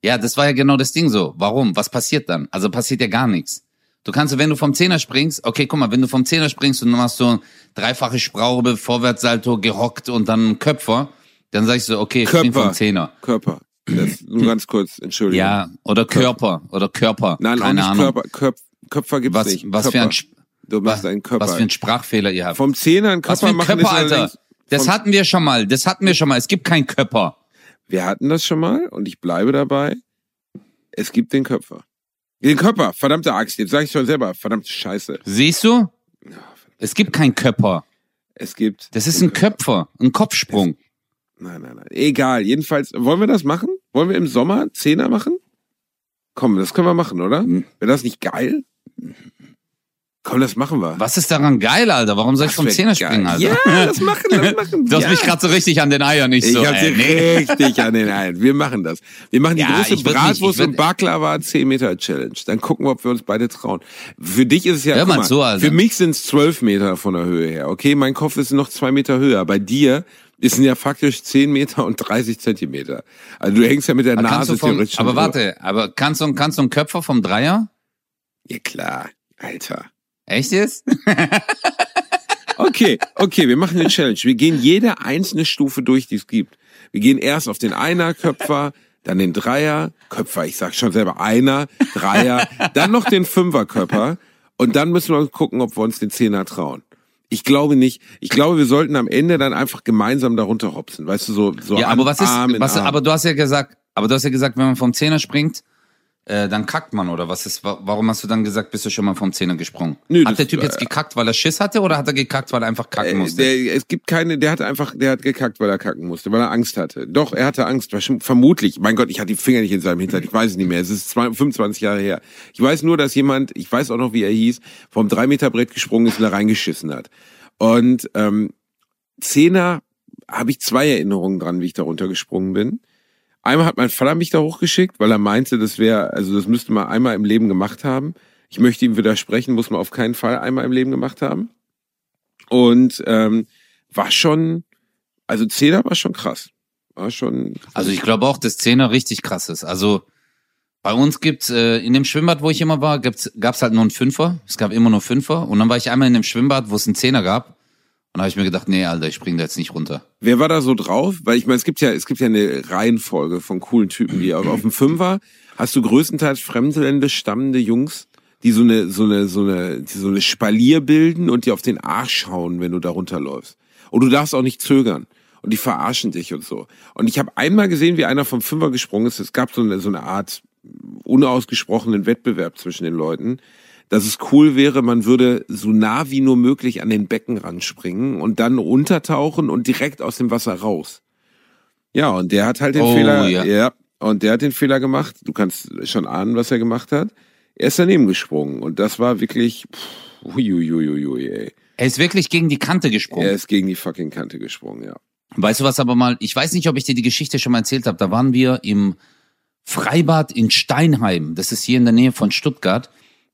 Ja, das war ja genau das Ding so. Warum? Was passiert dann? Also passiert ja gar nichts. Du kannst, wenn du vom Zehner springst, okay, guck mal, wenn du vom Zehner springst und dann machst du dreifache Spraube, Vorwärtssalto, gehockt und dann Köpfer, dann sagst du, okay, ich spring Körper. vom Zehner. Körper. Das, nur ganz kurz, Entschuldigung. Ja, oder Körper, oder Körper. Nein, auch Keine nicht Ahnung. Körper. Köp Köpfer gibt's Was, nicht. was Körper. für ein, Sp- Du machst einen Körper. was für ein Sprachfehler ihr habt. Vom Zehner einen was für Körper ein machen Körper, Alter. Das hatten wir schon mal. Das hatten wir schon mal. Es gibt keinen Körper. Wir hatten das schon mal und ich bleibe dabei. Es gibt den Köpfer. Den Körper, verdammte Axt, jetzt sag ich schon selber, verdammte Scheiße. Siehst du? Es gibt keinen Körper. Es gibt. Das ist ein Köpfer, ein Kopfsprung. Nein, nein, nein. Egal. Jedenfalls, wollen wir das machen? Wollen wir im Sommer Zehner machen? Komm, das können wir machen, oder? Hm. Wäre das nicht geil? Komm, das machen wir. Was ist daran geil, Alter? Warum soll ich Das vom Zehner springen, Alter? Ja, das machen, das machen. Du hast ja. mich gerade so richtig an den Eiern nicht Ich so. hab ey, sie nee. richtig an den Eiern. Wir machen das. Wir machen die Ja, große ich Bratwurst ich und Baklava 10 Meter Challenge. Dann gucken wir, ob wir uns beide trauen. Für dich ist es ja, Hör guck mal zu, Alter. für mich sind es 12 Meter von der Höhe her. Okay, mein Kopf ist noch zwei Meter höher. Bei dir ist ja faktisch 10 Meter und 30 Zentimeter. Also du hängst ja mit der Aber Nase vom, theoretisch aber warte, aber kannst du, kannst du einen Köpfer vom Dreier? Ja klar, Alter. Echt jetzt? Okay, okay, wir machen eine Challenge. Wir gehen jede einzelne Stufe durch, die es gibt. Wir gehen erst auf den Einer-Köpfer, dann den Dreier, Köpfer, ich sag schon selber Einer, Dreier, dann noch den Fünfer-Köpfer und dann müssen wir gucken, ob wir uns den Zehner trauen. Ich glaube nicht. Ich glaube, wir sollten am Ende dann einfach gemeinsam darunter hopsen. Weißt du, so, so ja, aber was ist, Arm in was, Arm. aber du hast ja gesagt, aber du hast ja gesagt, wenn man vom Zehner springt, äh, dann kackt man, oder was ist, wa- warum hast du dann gesagt, bist du schon mal vom Zehner gesprungen? Nö, hat der Typ jetzt gekackt, weil er Schiss hatte, oder hat er gekackt, weil er einfach kacken Äh, musste? Der, es gibt keine, der hat einfach, der hat gekackt, weil er kacken musste, weil er Angst hatte. Doch, er hatte Angst, vermutlich. Mein Gott, ich hatte die Finger nicht in seinem Hintern, ich weiß es nicht mehr. Es ist zwei- 25 Jahre her. Ich weiß nur, dass jemand, ich weiß auch noch, wie er hieß, vom 3 Meter Brett gesprungen ist und da reingeschissen hat. Und ähm, Zehner habe ich zwei Erinnerungen dran, wie ich da runtergesprungen bin. Einmal hat mein Vater mich da hochgeschickt, weil er meinte, das wäre, also das müsste man einmal im Leben gemacht haben. Ich möchte ihm widersprechen, muss man auf keinen Fall einmal im Leben gemacht haben. Und ähm, war schon, also Zehner war schon krass. War schon. Also ich glaube auch, dass Zehner richtig krass ist. Also bei uns gibt's äh, in dem Schwimmbad, wo ich immer war, gibt's, gab's halt nur einen Fünfer. Es gab immer nur Fünfer. Und dann war ich einmal in dem Schwimmbad, wo es einen Zehner gab. Und habe ich mir gedacht, nee, Alter, ich spring da jetzt nicht runter. Wer war da so drauf? Weil ich meine, es gibt ja, es gibt ja eine Reihenfolge von coolen Typen, die auf, dem Fünfer hast du größtenteils fremdländisch stammende Jungs, die so eine, so eine, so eine, die so eine Spalier bilden und die auf den Arsch schauen, wenn du da runterläufst. Und du darfst auch nicht zögern. Und die verarschen dich und so. Und ich habe einmal gesehen, wie einer vom Fünfer gesprungen ist. Es gab so eine, so eine Art unausgesprochenen Wettbewerb zwischen den Leuten, dass es cool wäre, man würde so nah wie nur möglich an den Becken ranspringen und dann untertauchen und direkt aus dem Wasser raus. Ja, und der hat halt den Oh, Fehler, ja. ja, und der hat den Fehler gemacht. Du kannst schon ahnen, was er gemacht hat. Er ist daneben gesprungen und das war wirklich, pff, uiuiuiui, ey. Er ist wirklich gegen die Kante gesprungen. Er ist gegen die fucking Kante gesprungen, ja. Weißt du was aber mal, ich weiß nicht, ob ich dir die Geschichte schon mal erzählt habe. Da waren wir im Freibad in Steinheim. Das ist hier in der Nähe von Stuttgart.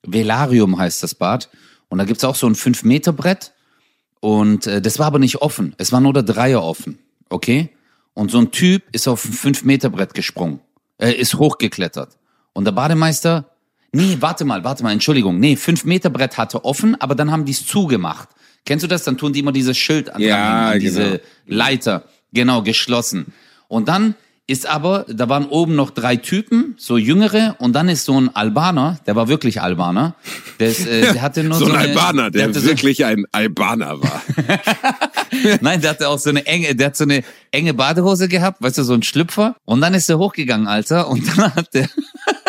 Velarium heißt das Bad. Und da gibt's auch so ein 5-Meter-Brett. Und äh, das war aber nicht offen. Es war nur der Dreier offen. Okay? Und so ein Typ ist auf ein 5-Meter-Brett gesprungen. Er ist hochgeklettert. Und der Bademeister, nee, warte mal, warte mal, Entschuldigung. Nee, 5-Meter-Brett hatte offen, aber dann haben die es zugemacht. Kennst du das? Dann tun die immer dieses Schild an, Ja, an diese genau. Leiter. Genau, geschlossen. Und dann ist aber, da waren oben noch drei Typen, so jüngere, und dann ist so ein Albaner, der war wirklich Albaner. Der, ist, äh, der hatte nur So so, ein eine, Albaner, der, so, wirklich ein Albaner war. Nein, der hatte auch so eine enge, der hat so eine enge Badehose gehabt, weißt du, so ein Schlüpfer. Und dann ist er hochgegangen, Alter, und dann hat der,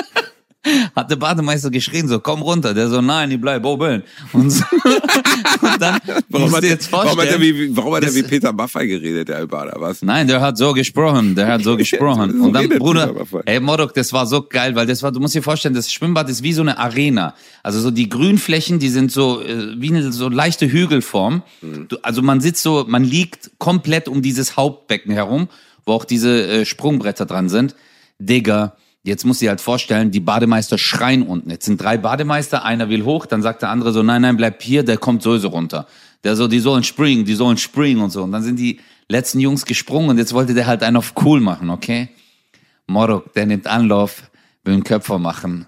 hat der Bademeister geschrien, so, komm runter. Der so, nein, ich bleib oben. Und, so, und dann Warum musst hat, er, jetzt warum hat er vorstellen. wie, warum hat er wie Peter Maffay geredet, der Albaner, was? Nein, der hat so gesprochen, der hat so gesprochen. So Und dann, Bruder, ey, Modok, das war so geil, weil das war, du musst dir vorstellen, das Schwimmbad ist wie so eine Arena. Also so die Grünflächen, die sind so, äh, wie eine so leichte Hügelform. Mhm. Du, also man sitzt so, man liegt komplett um dieses Hauptbecken herum, wo auch diese äh, Sprungbretter dran sind. Digga, jetzt musst du dir halt vorstellen, die Bademeister schreien unten. Jetzt sind drei Bademeister, einer will hoch, dann sagt der andere so, nein, nein, bleib hier, der kommt sowieso runter. Der so, die sollen springen, die sollen springen und so. Und dann sind die letzten Jungs gesprungen und jetzt wollte der halt einen auf cool machen, okay? Morok, der nimmt Anlauf, will einen Köpfer machen.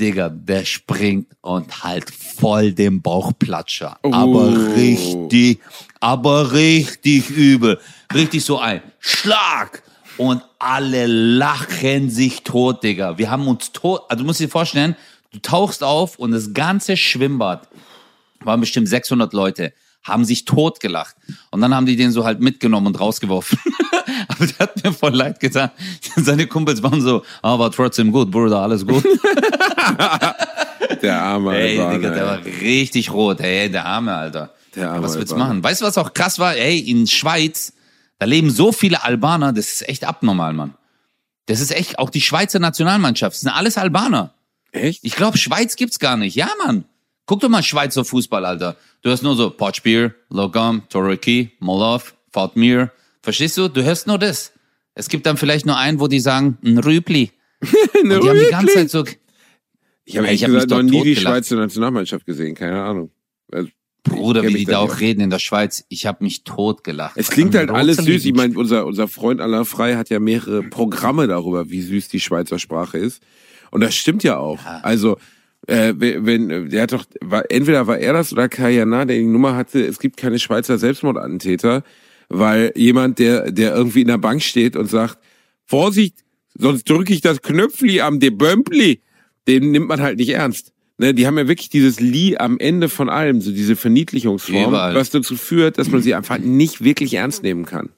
Digga, der springt und halt voll den Bauchplatscher. Oh. Aber richtig, aber richtig übel. Richtig so ein Schlag. Und alle lachen sich tot, Digga. Wir haben uns tot, also du musst dir vorstellen, du tauchst auf und das ganze Schwimmbad waren bestimmt 600 Leute, haben sich totgelacht. Und dann haben die den so halt mitgenommen und rausgeworfen. Aber der hat mir voll leid getan. Seine Kumpels waren so, ah, war trotzdem gut, Bruder, alles gut. Der arme Ey, Albaner, Digga, der war richtig rot. Ey, der arme Alter. Der arme was willst du machen? Weißt du, was auch krass war? Ey, in Schweiz, da leben so viele Albaner, das ist echt abnormal, Mann. Das ist echt, auch die Schweizer Nationalmannschaft, das sind alles Albaner. Echt? Ich glaube, Schweiz gibt's gar nicht. Ja, Mann. Guck doch mal Schweizer Fußball, Alter. Du hörst nur so Potschbier, Logam, Toriki, Molov, Fatmir. Verstehst du? Du hörst nur das. Es gibt dann vielleicht nur einen, wo die sagen, ein Rübli. Und die haben die ganze Zeit so, Ich habe ich hab gesagt noch nie die. Schweizer Nationalmannschaft gesehen, keine Ahnung. Also, Bruder, wie die da auch reden in der Schweiz. Ich habe mich totgelacht. Es klingt halt alles süß. Ich meine, unser, unser Freund Alain Frey hat ja mehrere Programme darüber, wie süß die Schweizer Sprache ist. Und das stimmt ja auch. Also, äh, wenn, wenn- der hat doch, war, entweder war er das oder Kayana, der die Nummer hatte, es gibt keine Schweizer Selbstmordattentäter, weil jemand, der, der irgendwie in der Bank steht und sagt, Vorsicht, sonst drücke ich das Knöpfli am Debömpli, den nimmt man halt nicht ernst. Ne, die haben ja wirklich dieses Li am Ende von allem, so diese Verniedlichungsform, Überall. was dazu führt, dass man sie einfach nicht wirklich ernst nehmen kann.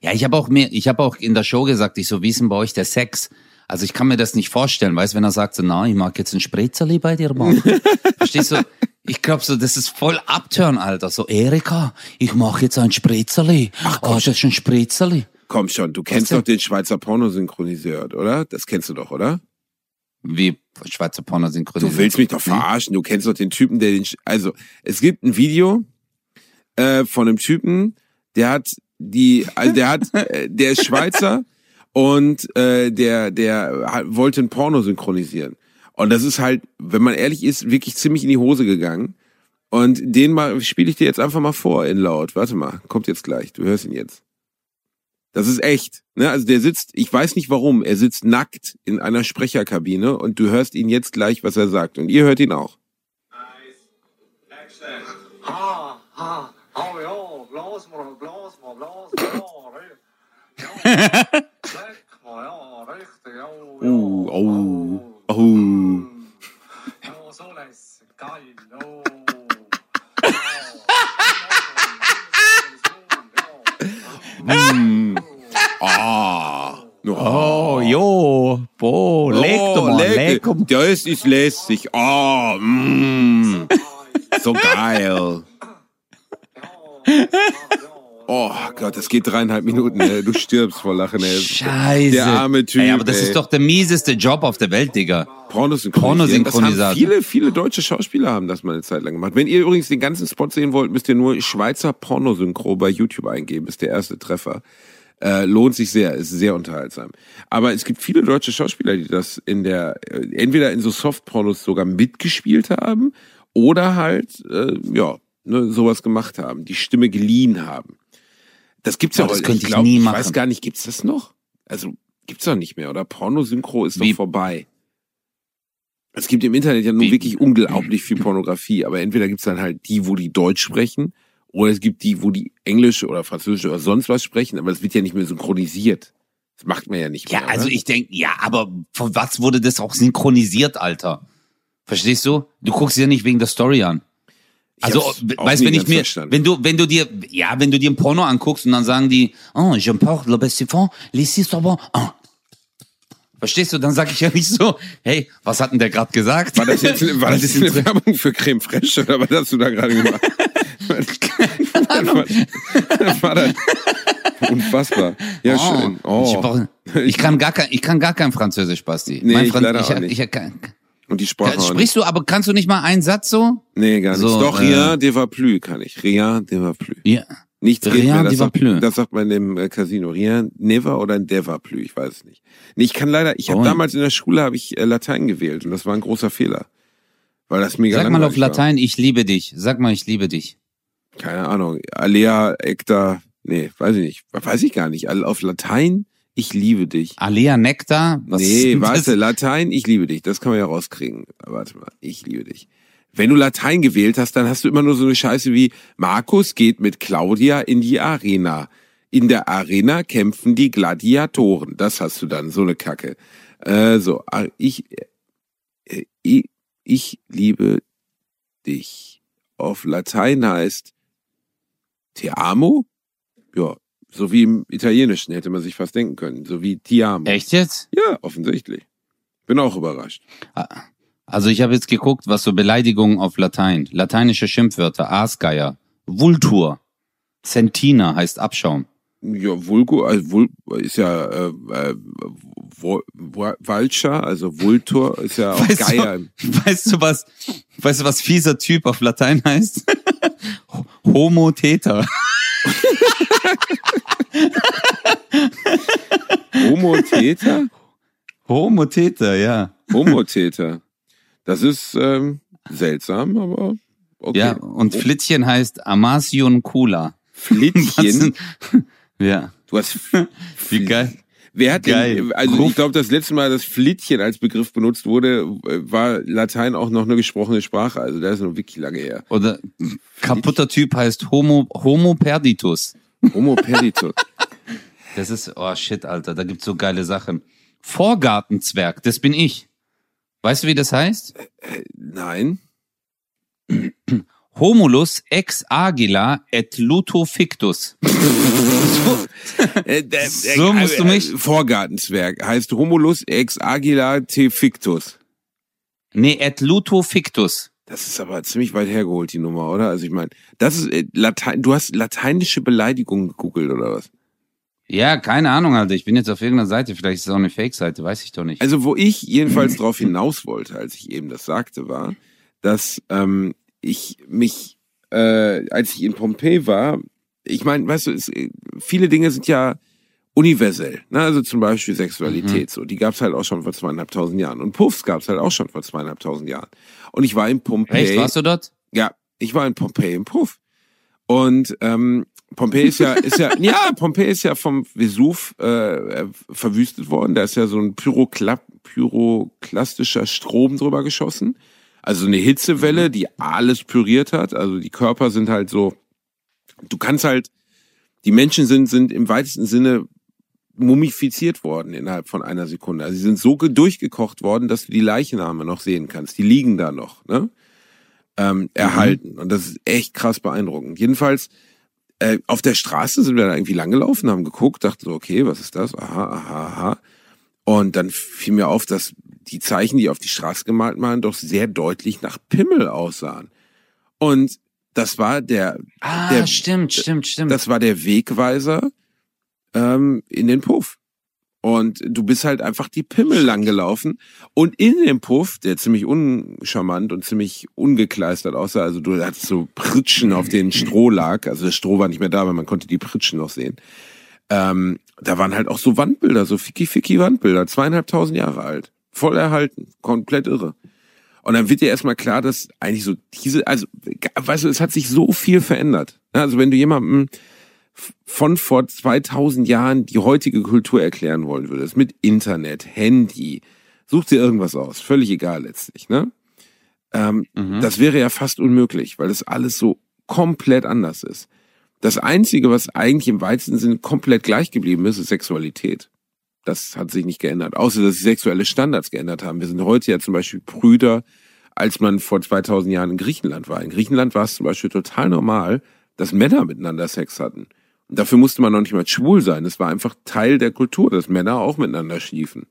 Ja, ich habe auch mehr, ich habe auch in der Show gesagt, ich so, wie ist denn bei euch der Sex? Also ich kann mir das nicht vorstellen, weißt wenn er sagt so, na, ich mag jetzt ein Spritzerli bei dir machen. Verstehst du? Ich glaube so, das ist voll Abturn, Alter. So, Erika, ich mache jetzt ein Spritzerli. Ach, oh, das ist ein Spritzerli. Komm schon, du kennst doch den Schweizer Pornosynchroniseur, oder? Das kennst du doch, oder? Wie Schweizer Porno synchronisiert. Du willst mich doch verarschen. Du kennst doch den Typen, der den. Sch- Also, es gibt ein Video äh, von einem Typen, der hat die, also der hat, äh, der ist Schweizer und äh, der, der hat, wollte ein Porno synchronisieren. Und das ist halt, wenn man ehrlich ist, wirklich ziemlich in die Hose gegangen. Und den mal spiele ich dir jetzt einfach mal vor in laut. Warte mal, kommt jetzt gleich. Du hörst ihn jetzt. Das ist echt. Ne? Also der sitzt, ich weiß nicht warum, er sitzt nackt in einer Sprecherkabine und du hörst ihn jetzt gleich, was er sagt. Und ihr hört ihn auch. Oh oh, oh. Ja, so lässig, geil, oh. Ah. Oh, jo, boah, leg doch mal, leg mal. Das ist lässig. Oh, mm. So geil. Oh Gott, das geht dreieinhalb Minuten. Ey. Du stirbst vor Lachen. Ey. Scheiße. Der arme Typ. Ey, aber das ey. ist doch der mieseste Job auf der Welt, Digga. Pornosynchronisator. viele, viele deutsche Schauspieler haben das mal eine Zeit lang gemacht. Wenn ihr übrigens den ganzen Spot sehen wollt, müsst ihr nur Schweizer Pornosynchro bei YouTube eingeben. Ist der erste Treffer. Äh, lohnt sich sehr, ist sehr unterhaltsam. Aber es gibt viele deutsche Schauspieler, die das in der, äh, entweder in so Softpornos sogar mitgespielt haben oder halt, äh, ja, ne, sowas gemacht haben, die Stimme geliehen haben. Das gibt's ja Oh, das heute. könnte ich glaub, nie Ich machen. weiß gar nicht, gibt's das noch? Also, gibt's doch nicht mehr, oder? Pornosynchro ist Wie- doch vorbei. Es gibt im Internet ja nun Wie- wirklich unglaublich viel Pornografie, aber entweder gibt's dann halt die, wo die Deutsch sprechen, oder es gibt die, wo die Englisch oder Französisch oder sonst was sprechen, aber es wird ja nicht mehr synchronisiert. Das macht man ja nicht Ja, mehr. also oder? ich denke, ja, aber von was wurde das auch synchronisiert, Alter? Verstehst du? Du guckst ja nicht wegen der Story an. Ich Also, weißt wenn ich mir, verstanden. wenn du, wenn du dir, ja, wenn du dir ein Porno anguckst und dann sagen die, oh, je parle le bestifant, les aber, ah. Verstehst du? Dann sag ich ja nicht so, hey, was hat denn der gerade gesagt? War das jetzt eine, war das jetzt eine Werbung für Creme Fraiche oder was hast du da gerade gemacht? das war, das war das. Unfassbar. Ja, schön. Oh, Ich, Oh. brauch- ich kann gar kein, ich kann gar kein Französisch, Basti. Nee, Mein ich Franz- leider ich, auch nicht. Ich, kann, Und die Sprache auch nicht. sprichst du, aber kannst du nicht mal einen Satz so? Nee, gar nicht. So, Doch, äh, rien de va plus kann ich. Rien de va plus. Ja. Nichts geht Rien mehr. Das sagt, das sagt man im äh, Casino. Rien never oder never plus. Ich weiß es nicht. Nee, ich kann leider, ich habe Oh. damals in der Schule habe ich äh, Latein gewählt und das war ein großer Fehler. Weil das mega Sag mal auf langweilig war. Latein, ich liebe dich. Sag mal, ich liebe dich. Keine Ahnung. Alea, Ekta, nee, weiß ich nicht. Weiß ich gar nicht. Auf Latein, ich liebe dich. Alea Nektar? Was nee, warte, Latein, ich liebe dich. Das kann man ja rauskriegen. Warte mal, ich liebe dich. Wenn du Latein gewählt hast, dann hast du immer nur so eine Scheiße wie Markus geht mit Claudia in die Arena. In der Arena kämpfen die Gladiatoren. Das hast du dann, so eine Kacke. Äh, so, ah, ich, äh, ich, ich liebe dich. Auf Latein heißt Te amo? Ja, so wie im Italienischen hätte man sich fast denken können. So wie Ti amo. Echt jetzt? Ja, offensichtlich. Bin auch überrascht. Also ich habe jetzt geguckt, was so Beleidigungen auf Latein. Lateinische Schimpfwörter, Aasgeier, Vultur, Centina heißt Abschaum. Ja, Vulgo, also Vul, ist ja äh, äh, Vulture, also Vultur ist ja auch Weißt Geier. du, weißt du was, weißt du was fieser Typ auf Latein heißt? Homo Theta. Homotäter? Homo Theta, ja. Homotäter. Das ist ähm, seltsam, aber okay. Ja, und Flittchen heißt Amasion Kula. Flittchen. ja, Du hast wie geil. Wer hat Geil. denn, also ich glaube, das letzte Mal, dass Flittchen als Begriff benutzt wurde, war Latein auch noch eine gesprochene Sprache. Also das ist noch wirklich lange her. Oder kaputter Typ heißt Homo, Homo Perditus. Homo perditus. Das ist, oh shit, Alter, da gibt's so geile Sachen. Vorgartenzwerg, das bin ich. Weißt du, wie das heißt? Nein. Homulus ex agila et luto fictus. Äh, äh, So musst du mich- Vorgartenzwerg heißt Homulus ex agila te fictus. Nee, et luto fictus. Das ist aber ziemlich weit hergeholt, die Nummer, oder? Also ich meine, das ist äh, Latein, du hast lateinische Beleidigungen gegoogelt, oder was? Ja, keine Ahnung, Alter. Ich bin jetzt auf irgendeiner Seite. Vielleicht ist es auch eine Fake-Seite, weiß ich doch nicht. Also wo ich jedenfalls drauf hinaus wollte, als ich eben das sagte, war, dass ähm, ich mich, äh, als ich in Pompeji war, ich meine, weißt du, es, äh, viele Dinge sind ja universell. Ne? Also zum Beispiel Sexualität, so die gab's halt auch schon vor zweieinhalbtausend Jahren. Und Puffs gab's halt auch schon vor zweieinhalbtausend Jahren. Und ich war in Pompeji. Echt, warst du dort? Ja, ich war in Pompeji im Puff. Und ähm, Pompeji ist ja, ist ja, ja, Pompeji ist ja vom Vesuv äh, verwüstet worden. Da ist ja so ein Pyrokla pyroklastischer Strom drüber geschossen. Also eine Hitzewelle, die alles püriert hat. Also die Körper sind halt so, du kannst halt, die Menschen sind, sind im weitesten Sinne mumifiziert worden innerhalb von einer Sekunde. Also sie sind so ge- durchgekocht worden, dass du die Leichname noch sehen kannst. Die liegen da noch, ne? Ähm, erhalten. Und das ist echt krass beeindruckend. Jedenfalls, äh, auf der Straße sind wir da irgendwie langgelaufen, haben geguckt, dachten so, okay, was ist das? Aha, aha, aha. Und dann fiel mir auf, dass die Zeichen, die auf die Straße gemalt waren, doch sehr deutlich nach Pimmel aussahen. Und das war der, Ah, Der- stimmt, stimmt, stimmt. das war der Wegweiser ähm, in den Puff. Und du bist halt einfach die Pimmel lang gelaufen. Und in dem Puff, der ziemlich uncharmant und ziemlich ungekleistert aussah, also du hattest so Pritschen auf denen Stroh lag, also das Stroh war nicht mehr da, aber man konnte die Pritschen noch sehen. Ähm, da waren halt auch so Wandbilder, so ficky-ficky Wandbilder, zweieinhalbtausend Jahre alt. Voll erhalten, komplett irre. Und dann wird dir erstmal klar, dass eigentlich so diese, also, weißt du, es hat sich so viel verändert. Also wenn du jemandem von vor 2000 Jahren die heutige Kultur erklären wollen würdest, mit Internet, Handy, such dir irgendwas aus, völlig egal letztlich, ne? Ähm, Mhm. Das wäre ja fast unmöglich, weil das alles so komplett anders ist. Das Einzige, was eigentlich im weitesten Sinne komplett gleich geblieben ist, ist Sexualität. Das hat sich nicht geändert. Außer, dass sich sexuelle Standards geändert haben. Wir sind heute ja zum Beispiel Brüder, als man vor 2000 Jahren in Griechenland war. In Griechenland war es zum Beispiel total normal, dass Männer miteinander Sex hatten. Dafür musste man noch nicht mal schwul sein. Es war einfach Teil der Kultur, dass Männer auch miteinander schliefen.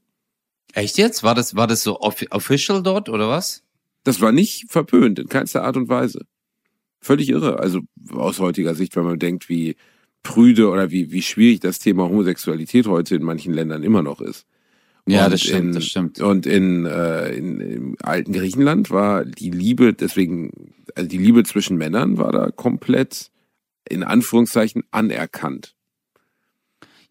Echt jetzt? War das, war das so offi official dort oder was? Das war nicht verpönt, in keinster Art und Weise. Völlig irre. Also aus heutiger Sicht, wenn man denkt, wie prüde oder wie, wie schwierig das Thema Homosexualität heute in manchen Ländern immer noch ist. Ja, Und das stimmt, in, das stimmt. Und in, äh, in, im alten Griechenland war die Liebe, deswegen, also die Liebe zwischen Männern war da komplett in Anführungszeichen anerkannt.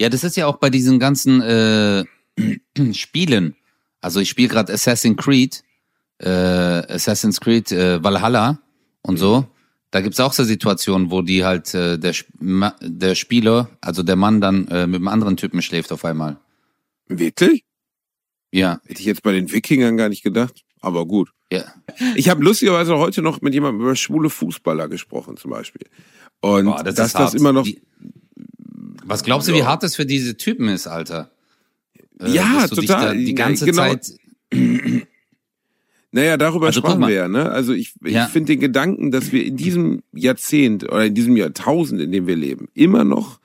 Ja, das ist ja auch bei diesen ganzen äh, Spielen. Also ich spiele gerade Assassin's Creed, äh, Assassin's Creed äh, Valhalla und so. Da gibt's auch so Situationen, wo die halt äh, der, der Spieler, also der Mann dann äh, mit einem anderen Typen schläft auf einmal. Wirklich? Ja, Hätte ich jetzt bei den Wikingern gar nicht gedacht. Aber gut. ja. Ich habe lustigerweise heute noch mit jemandem über schwule Fußballer gesprochen, zum Beispiel. Und Boah, dass ist das hart. immer noch. Die, was glaubst du, wie hart das für diese Typen ist, Alter? Äh, Ja, dass total. Die ganze Genau. Zeit. Naja, darüber Also sprachen wir ja, ne? Also ich, ich Ja. finde den Gedanken, dass wir in diesem Jahrzehnt oder in diesem Jahrtausend, in dem wir leben, immer noch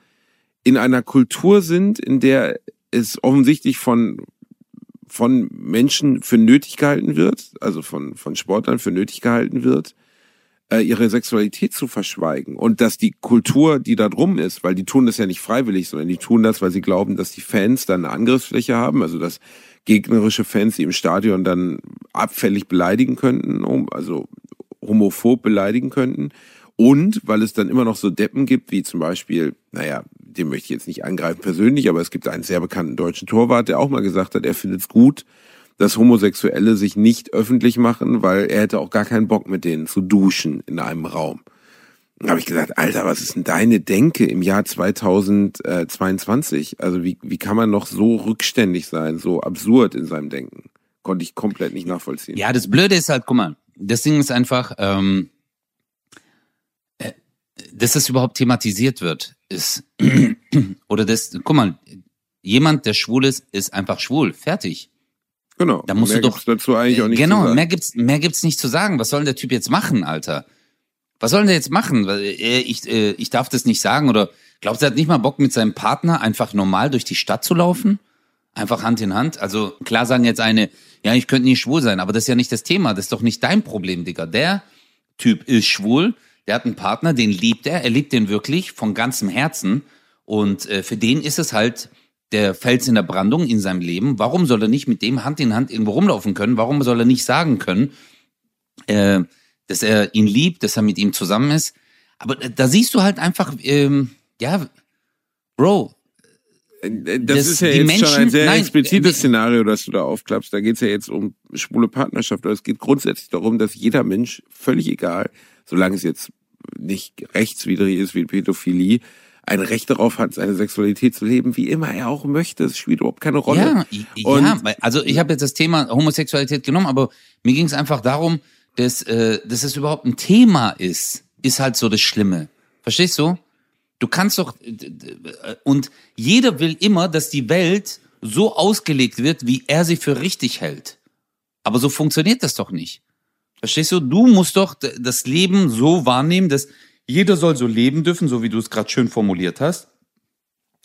in einer Kultur sind, in der es offensichtlich von von Menschen für nötig gehalten wird, also von von Sportlern für nötig gehalten wird, äh, ihre Sexualität zu verschweigen und dass die Kultur, die da drum ist, weil die tun das ja nicht freiwillig, sondern die tun das, weil sie glauben, dass die Fans dann eine Angriffsfläche haben, also dass gegnerische Fans sie im Stadion dann abfällig beleidigen könnten, also homophob beleidigen könnten. Und weil es dann immer noch so Deppen gibt, wie zum Beispiel, naja, den möchte ich jetzt nicht angreifen persönlich, aber es gibt einen sehr bekannten deutschen Torwart, der auch mal gesagt hat, er findet es gut, dass Homosexuelle sich nicht öffentlich machen, weil er hätte auch gar keinen Bock mit denen zu duschen in einem Raum. Da habe ich gesagt, Alter, was ist denn deine Denke im Jahr 2022? Also wie, wie kann man noch so rückständig sein, so absurd in seinem Denken? Konnte ich komplett nicht nachvollziehen. Ja, das Blöde ist halt, guck mal, das Ding ist einfach, ähm, äh, dass das überhaupt thematisiert wird, ist, oder das, guck mal, jemand, der schwul ist, ist einfach schwul, fertig. Genau. Da musst Mehr du doch- gibt's dazu eigentlich auch nicht genau, zu sagen. mehr gibt's, mehr gibt's nicht zu sagen. Was soll der Typ jetzt machen, Alter? Was soll der jetzt machen? Äh, Ich, äh, ich darf das nicht sagen oder glaubst du, er hat nicht mal Bock mit seinem Partner einfach normal durch die Stadt zu laufen? Einfach Hand in Hand. Also klar sagen jetzt eine, ja, ich könnte nicht schwul sein, aber das ist ja nicht das Thema. Das ist doch nicht dein Problem, Digga. Der Typ ist schwul, der hat einen Partner, den liebt er, er liebt den wirklich von ganzem Herzen. Und äh, für den ist es halt der Fels in der Brandung in seinem Leben. Warum soll er nicht mit dem Hand in Hand irgendwo rumlaufen können? Warum soll er nicht sagen können, äh, dass er ihn liebt, dass er mit ihm zusammen ist? Aber äh, da siehst du halt einfach, ähm, ja, Bro, Äh, Das, Das- ist ja jetzt Menschen- schon ein sehr nein, explizites äh, Szenario, das du da aufklappst. Da geht es ja jetzt um schwule Partnerschaft. Aber es geht grundsätzlich darum, dass jeder Mensch, völlig egal, solange es jetzt nicht rechtswidrig ist wie Pädophilie, ein Recht darauf hat, seine Sexualität zu leben, wie immer er auch möchte. Es spielt überhaupt keine Rolle. Ja, Und- ja, also ich habe jetzt das Thema Homosexualität genommen, aber mir ging es einfach darum, dass, äh, dass es überhaupt ein Thema ist, ist halt so das Schlimme. Verstehst du? Du kannst doch d- und jeder will immer, dass die Welt so ausgelegt wird, wie er sie für richtig hält. Aber so funktioniert das doch nicht. Verstehst du? Du musst doch das Leben so wahrnehmen, dass jeder soll so leben dürfen, so wie du es gerade schön formuliert hast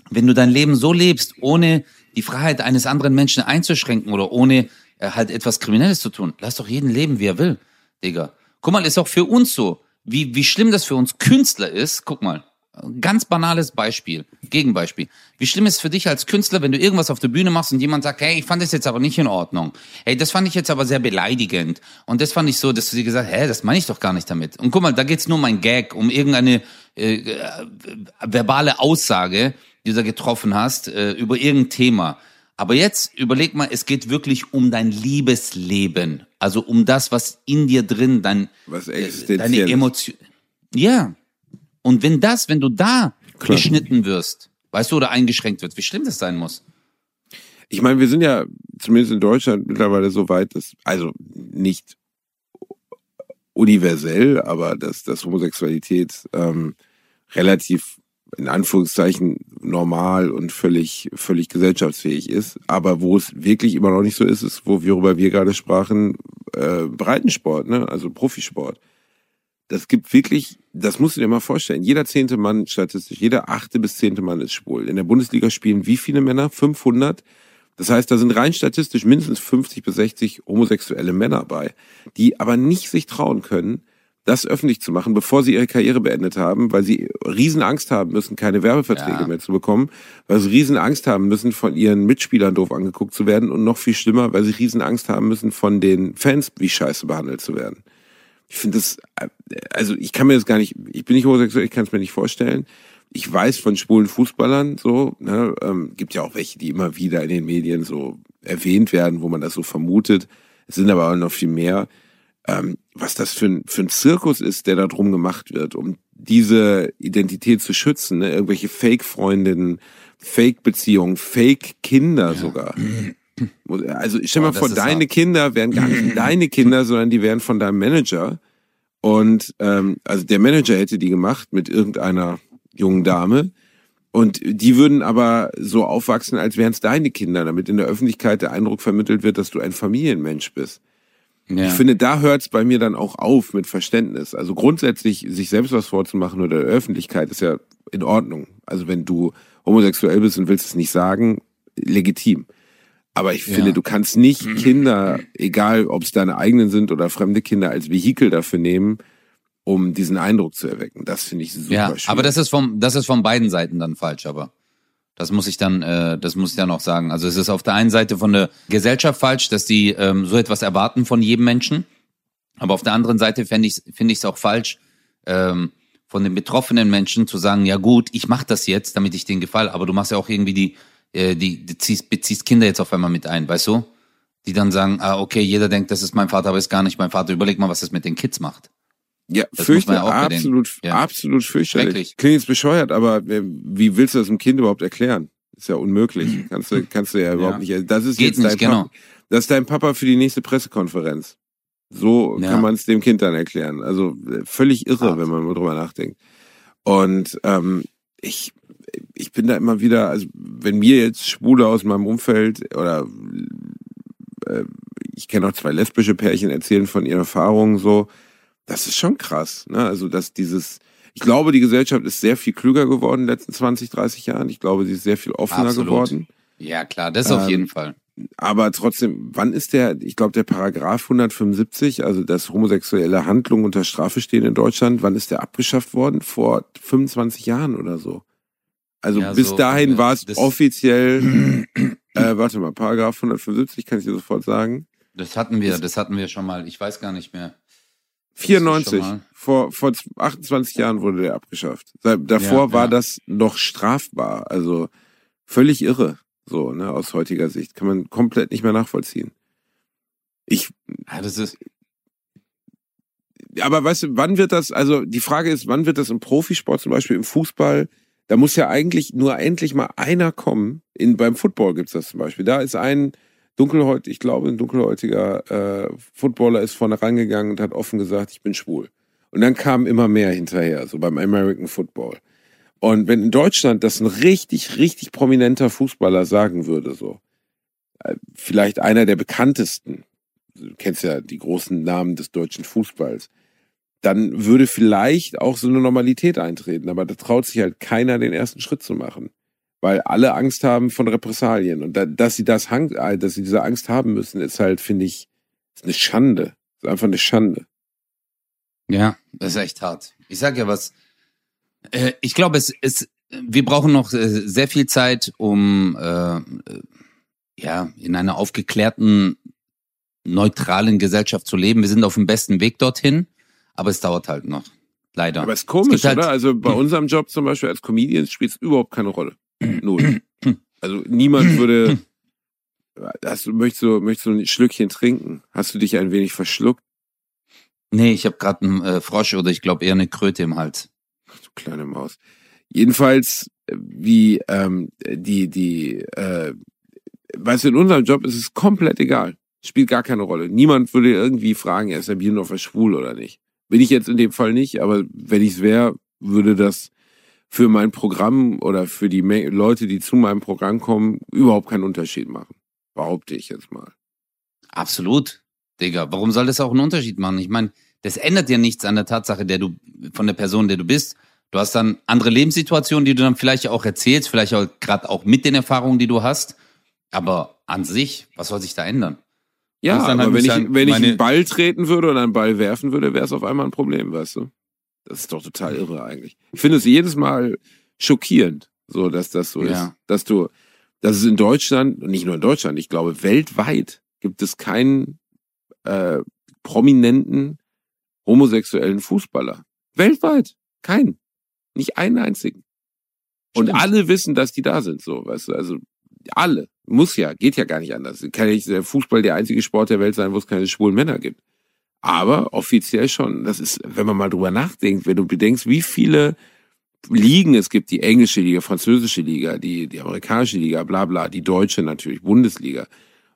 wenn du dein Leben so lebst, ohne die Freiheit eines anderen Menschen einzuschränken oder ohne äh, halt etwas Kriminelles zu tun, lass doch jeden leben, wie er will, Digga. Guck mal, ist auch für uns so, wie, wie schlimm das für uns Künstler ist. Guck mal, ganz banales Beispiel, Gegenbeispiel. Wie schlimm ist es für dich als Künstler, wenn du irgendwas auf der Bühne machst und jemand sagt, hey, ich fand das jetzt aber nicht in Ordnung. Hey, das fand ich jetzt aber sehr beleidigend. Und das fand ich so, dass du dir gesagt, hä, das meine ich doch gar nicht damit. Und guck mal, da geht's nur um ein Gag, um irgendeine äh, äh, verbale Aussage, die du da getroffen hast, äh, über irgendein Thema. Aber jetzt überleg mal, es geht wirklich um dein Liebesleben. Also um das, was in dir drin, dein, Was äh, deine. Emotion. Ja. Und wenn das, wenn du da Klar. geschnitten wirst, weißt du, oder eingeschränkt wird, wie schlimm das sein muss. Ich meine, wir sind ja zumindest in Deutschland mittlerweile so weit, dass, also nicht universell, aber dass, dass Homosexualität ähm, relativ in Anführungszeichen normal und völlig, völlig gesellschaftsfähig ist. Aber wo es wirklich immer noch nicht so ist, ist, wo wir, worüber wir gerade sprachen, äh, Breitensport, ne? also Profisport. Das gibt wirklich, das musst du dir mal vorstellen. Jeder zehnte Mann statistisch, jeder achte bis zehnte Mann ist schwul. In der Bundesliga spielen wie viele Männer? 500. Das heißt, da sind rein statistisch mindestens 50 bis 60 homosexuelle Männer bei, die aber nicht sich trauen können, das öffentlich zu machen, bevor sie ihre Karriere beendet haben, weil sie riesen Angst haben müssen, keine Werbeverträge Ja. mehr zu bekommen, weil sie riesen Angst haben müssen, von ihren Mitspielern doof angeguckt zu werden und noch viel schlimmer, weil sie riesen Angst haben müssen, von den Fans wie scheiße behandelt zu werden. Ich finde das, äh, also ich kann mir das gar nicht, ich bin nicht homosexuell, ich kann es mir nicht vorstellen. Ich weiß von schwulen Fußballern so, ne, ähm, gibt ja auch welche, die immer wieder in den Medien so erwähnt werden, wo man das so vermutet. Es sind aber auch noch viel mehr. Ähm, was das für ein, für ein Zirkus ist, der da drum gemacht wird, um diese Identität zu schützen, ne? irgendwelche Fake-Freundinnen, Fake-Beziehungen, Fake-Kinder sogar. Also stell mal das vor, deine hart. Kinder wären gar nicht deine Kinder, sondern die wären von deinem Manager. Und ähm, also der Manager hätte die gemacht mit irgendeiner jungen Dame. Und die würden aber so aufwachsen, als wären es deine Kinder, damit in der Öffentlichkeit der Eindruck vermittelt wird, dass du ein Familienmensch bist. Ja. Ich finde, da hört es bei mir dann auch auf mit Verständnis. Also grundsätzlich sich selbst was vorzumachen oder der Öffentlichkeit ist ja in Ordnung. Also wenn du homosexuell bist und willst es nicht sagen, legitim. Aber ich finde, Ja. du kannst nicht Kinder, egal ob es deine eigenen sind oder fremde Kinder, als Vehikel dafür nehmen, um diesen Eindruck zu erwecken. Das finde ich super ja, schwierig. aber das ist vom, das ist von beiden Seiten dann falsch, aber. Das muss ich dann, äh, das muss ich dann auch sagen. Also es ist auf der einen Seite von der Gesellschaft falsch, dass die ähm, so etwas erwarten von jedem Menschen. Aber auf der anderen Seite finde ich finde ich es auch falsch, ähm, von den betroffenen Menschen zu sagen, ja gut, ich mache das jetzt, damit ich denen gefalle. Aber du machst ja auch irgendwie die, äh, die, die ziehst, beziehst Kinder jetzt auf einmal mit ein, weißt du? Die dann sagen, ah, okay, jeder denkt, das ist mein Vater, aber ist gar nicht mein Vater. Überleg mal, was das mit den Kids macht. Ja, Das muss fürchte, man ja absolut, Ja. absolut fürchterlich. Klingt jetzt bescheuert, aber äh, wie willst du das einem Kind überhaupt erklären? Ist ja unmöglich. Kannst du, kannst du ja überhaupt nicht. Das ist Geht jetzt nicht, dein genau. Papa, das ist dein Papa für die nächste Pressekonferenz. So Ja. kann man es dem Kind dann erklären. Also äh, völlig irre, Hart. wenn man mal drüber nachdenkt. Und ähm, ich, ich bin da immer wieder, also wenn mir jetzt Schwule aus meinem Umfeld oder äh, ich kenne auch zwei lesbische Pärchen erzählen von ihren Erfahrungen so, das ist schon krass. Ne? Also dass dieses, ich glaube, die Gesellschaft ist sehr viel klüger geworden in den letzten 20, 30 Jahren. Ich glaube, sie ist sehr viel offener Absolut. geworden. Ja, klar, das auf Ähm, jeden Fall. Aber trotzdem, wann ist der, ich glaube, der Paragraph 175, also dass homosexuelle Handlungen unter Strafe stehen in Deutschland, wann ist der abgeschafft worden? Vor 25 Jahren oder so. Also Ja, bis so, dahin äh, war es das- offiziell, äh, warte mal, Paragraph 175, kann ich dir sofort sagen. Das hatten wir, das hatten wir schon mal. Ich weiß gar nicht mehr. 94, schon mal- vor, vor 28 Jahren wurde der abgeschafft. Da- Davor Ja, war ja. das noch strafbar, also völlig irre, so, ne, aus heutiger Sicht. Kann man komplett nicht mehr nachvollziehen. Ich, Ja, das ist, aber weißt du, wann wird das, also die Frage ist, wann wird das im Profisport, zum Beispiel im Fußball, da muss ja eigentlich nur endlich mal einer kommen. In, beim Football gibt's das zum Beispiel. Da ist ein dunkelhäutig, ich glaube, ein dunkelhäutiger äh, Footballer ist vorne rangegangen und hat offen gesagt, ich bin schwul. Und dann kamen immer mehr hinterher, so beim American Football. Und wenn in Deutschland das ein richtig, richtig prominenter Fußballer sagen würde, so, äh, vielleicht einer der bekanntesten, du kennst ja die großen Namen des deutschen Fußballs, dann würde vielleicht auch so eine Normalität eintreten. Aber da traut sich halt keiner, den ersten Schritt zu machen. Weil alle Angst haben von Repressalien. Und da, dass sie das, äh, dass sie diese Angst haben müssen, ist halt, finde ich, ist eine Schande. Ist einfach eine Schande. ja, das ist echt hart. Ich sag ja was. Äh, ich glaube, es ist, wir brauchen noch äh, sehr viel Zeit, um äh, ja in einer aufgeklärten, neutralen Gesellschaft zu leben. Wir sind auf dem besten Weg dorthin, aber es dauert halt noch. Leider. Aber es ist komisch, halt- oder? Also bei unserem Job zum Beispiel als Comedians spielt es überhaupt keine Rolle. Null. Also niemand würde. Hast du, möchtest du, möchtest du ein Schlückchen trinken? Hast du dich ein wenig verschluckt? Nee, ich habe gerade einen äh, Frosch oder ich glaube eher eine Kröte im Hals. Du kleine Maus. Jedenfalls, wie ähm, die, die, äh, weißt du, in unserem Job ist es komplett egal. Spielt gar keine Rolle. Niemand würde irgendwie fragen, er ist der Bierdorfer schwul oder nicht. Bin ich jetzt in dem Fall nicht, aber wenn ich es wäre, würde das für mein Programm oder für die Leute, die zu meinem Programm kommen, überhaupt keinen Unterschied machen. Behaupte ich jetzt mal. Absolut, Digga. Warum soll das auch einen Unterschied machen? Ich meine, das ändert ja nichts an der Tatsache, der du von der Person, der du bist. Du hast dann andere Lebenssituationen, die du dann vielleicht auch erzählst, vielleicht auch gerade auch mit den Erfahrungen, die du hast. Aber an sich, was soll sich da ändern? Ja, dann aber halt wenn ich, sagen, wenn ich einen Ball treten würde oder einen Ball werfen würde, wäre es auf einmal ein Problem, weißt du? Das ist doch total irre eigentlich. Ich finde es jedes Mal schockierend, so dass das so Ja. ist. Dass du, dass es in Deutschland, und nicht nur in Deutschland, ich glaube, weltweit gibt es keinen äh, prominenten homosexuellen Fußballer. Weltweit. Keinen. Nicht einen einzigen. Und Stimmt. alle wissen, dass die da sind, so, weißt du, also alle. Muss ja, geht ja gar nicht anders. Kann nicht der Fußball der einzige Sport der Welt sein, wo es keine schwulen Männer gibt. Aber offiziell schon. Das ist, wenn man mal drüber nachdenkt, wenn du bedenkst, wie viele Ligen, es gibt die englische Liga, französische Liga, die, die amerikanische Liga, bla bla, die deutsche natürlich, Bundesliga.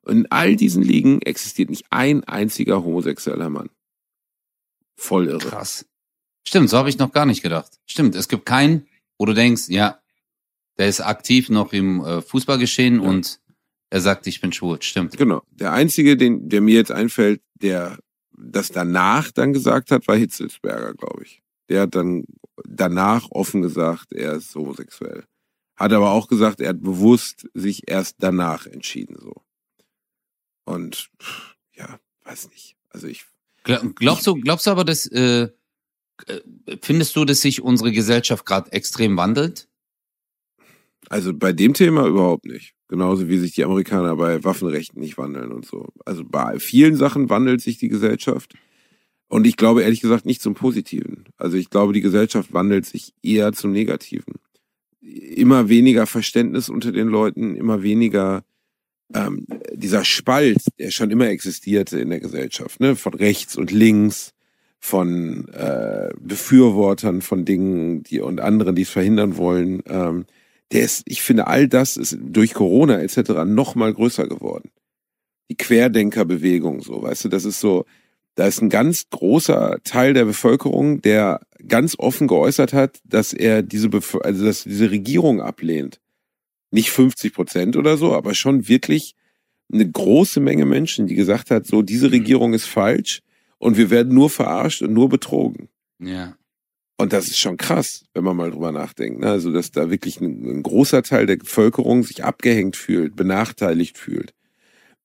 Und in all diesen Ligen existiert nicht ein einziger homosexueller Mann. Voll irre. Krass. Stimmt, so habe ich noch gar nicht gedacht. Stimmt, es gibt keinen, wo du denkst, ja, der ist aktiv noch im äh, Fußballgeschehen Ja. und er sagt, ich bin schwul. Stimmt. Genau. Der einzige, den, der mir jetzt einfällt, der das danach dann gesagt hat, war Hitzelsberger, glaube ich. Der hat dann danach offen gesagt, er ist homosexuell. Hat aber auch gesagt, er hat bewusst sich erst danach entschieden, so. Und, ja, weiß nicht. Also ich, Gla- Glaubst du, glaubst du aber, dass äh, äh, findest du, dass sich unsere Gesellschaft gerade extrem wandelt? Also bei dem Thema überhaupt nicht. Genauso wie sich die Amerikaner bei Waffenrechten nicht wandeln und so. Also bei vielen Sachen wandelt sich die Gesellschaft. Und ich glaube ehrlich gesagt nicht zum Positiven. Also ich glaube, die Gesellschaft wandelt sich eher zum Negativen. Immer weniger Verständnis unter den Leuten, immer weniger ähm, dieser Spalt, der schon immer existierte in der Gesellschaft, ne? von rechts und links, von äh, Befürwortern von Dingen, die und anderen, die es verhindern wollen. Ähm, der ist, ich finde, all das ist durch Corona etc. noch mal größer geworden. Die Querdenkerbewegung, so, weißt du, das ist so, da ist ein ganz großer Teil der Bevölkerung, der ganz offen geäußert hat, dass er diese, Bef also dass diese Regierung ablehnt. Nicht 50 Prozent oder so, aber schon wirklich eine große Menge Menschen, die gesagt hat, so, diese Regierung ist falsch und wir werden nur verarscht und nur betrogen. Ja. Und das ist schon krass, wenn man mal drüber nachdenkt. ne? Also, dass da wirklich ein, ein großer Teil der Bevölkerung sich abgehängt fühlt, benachteiligt fühlt.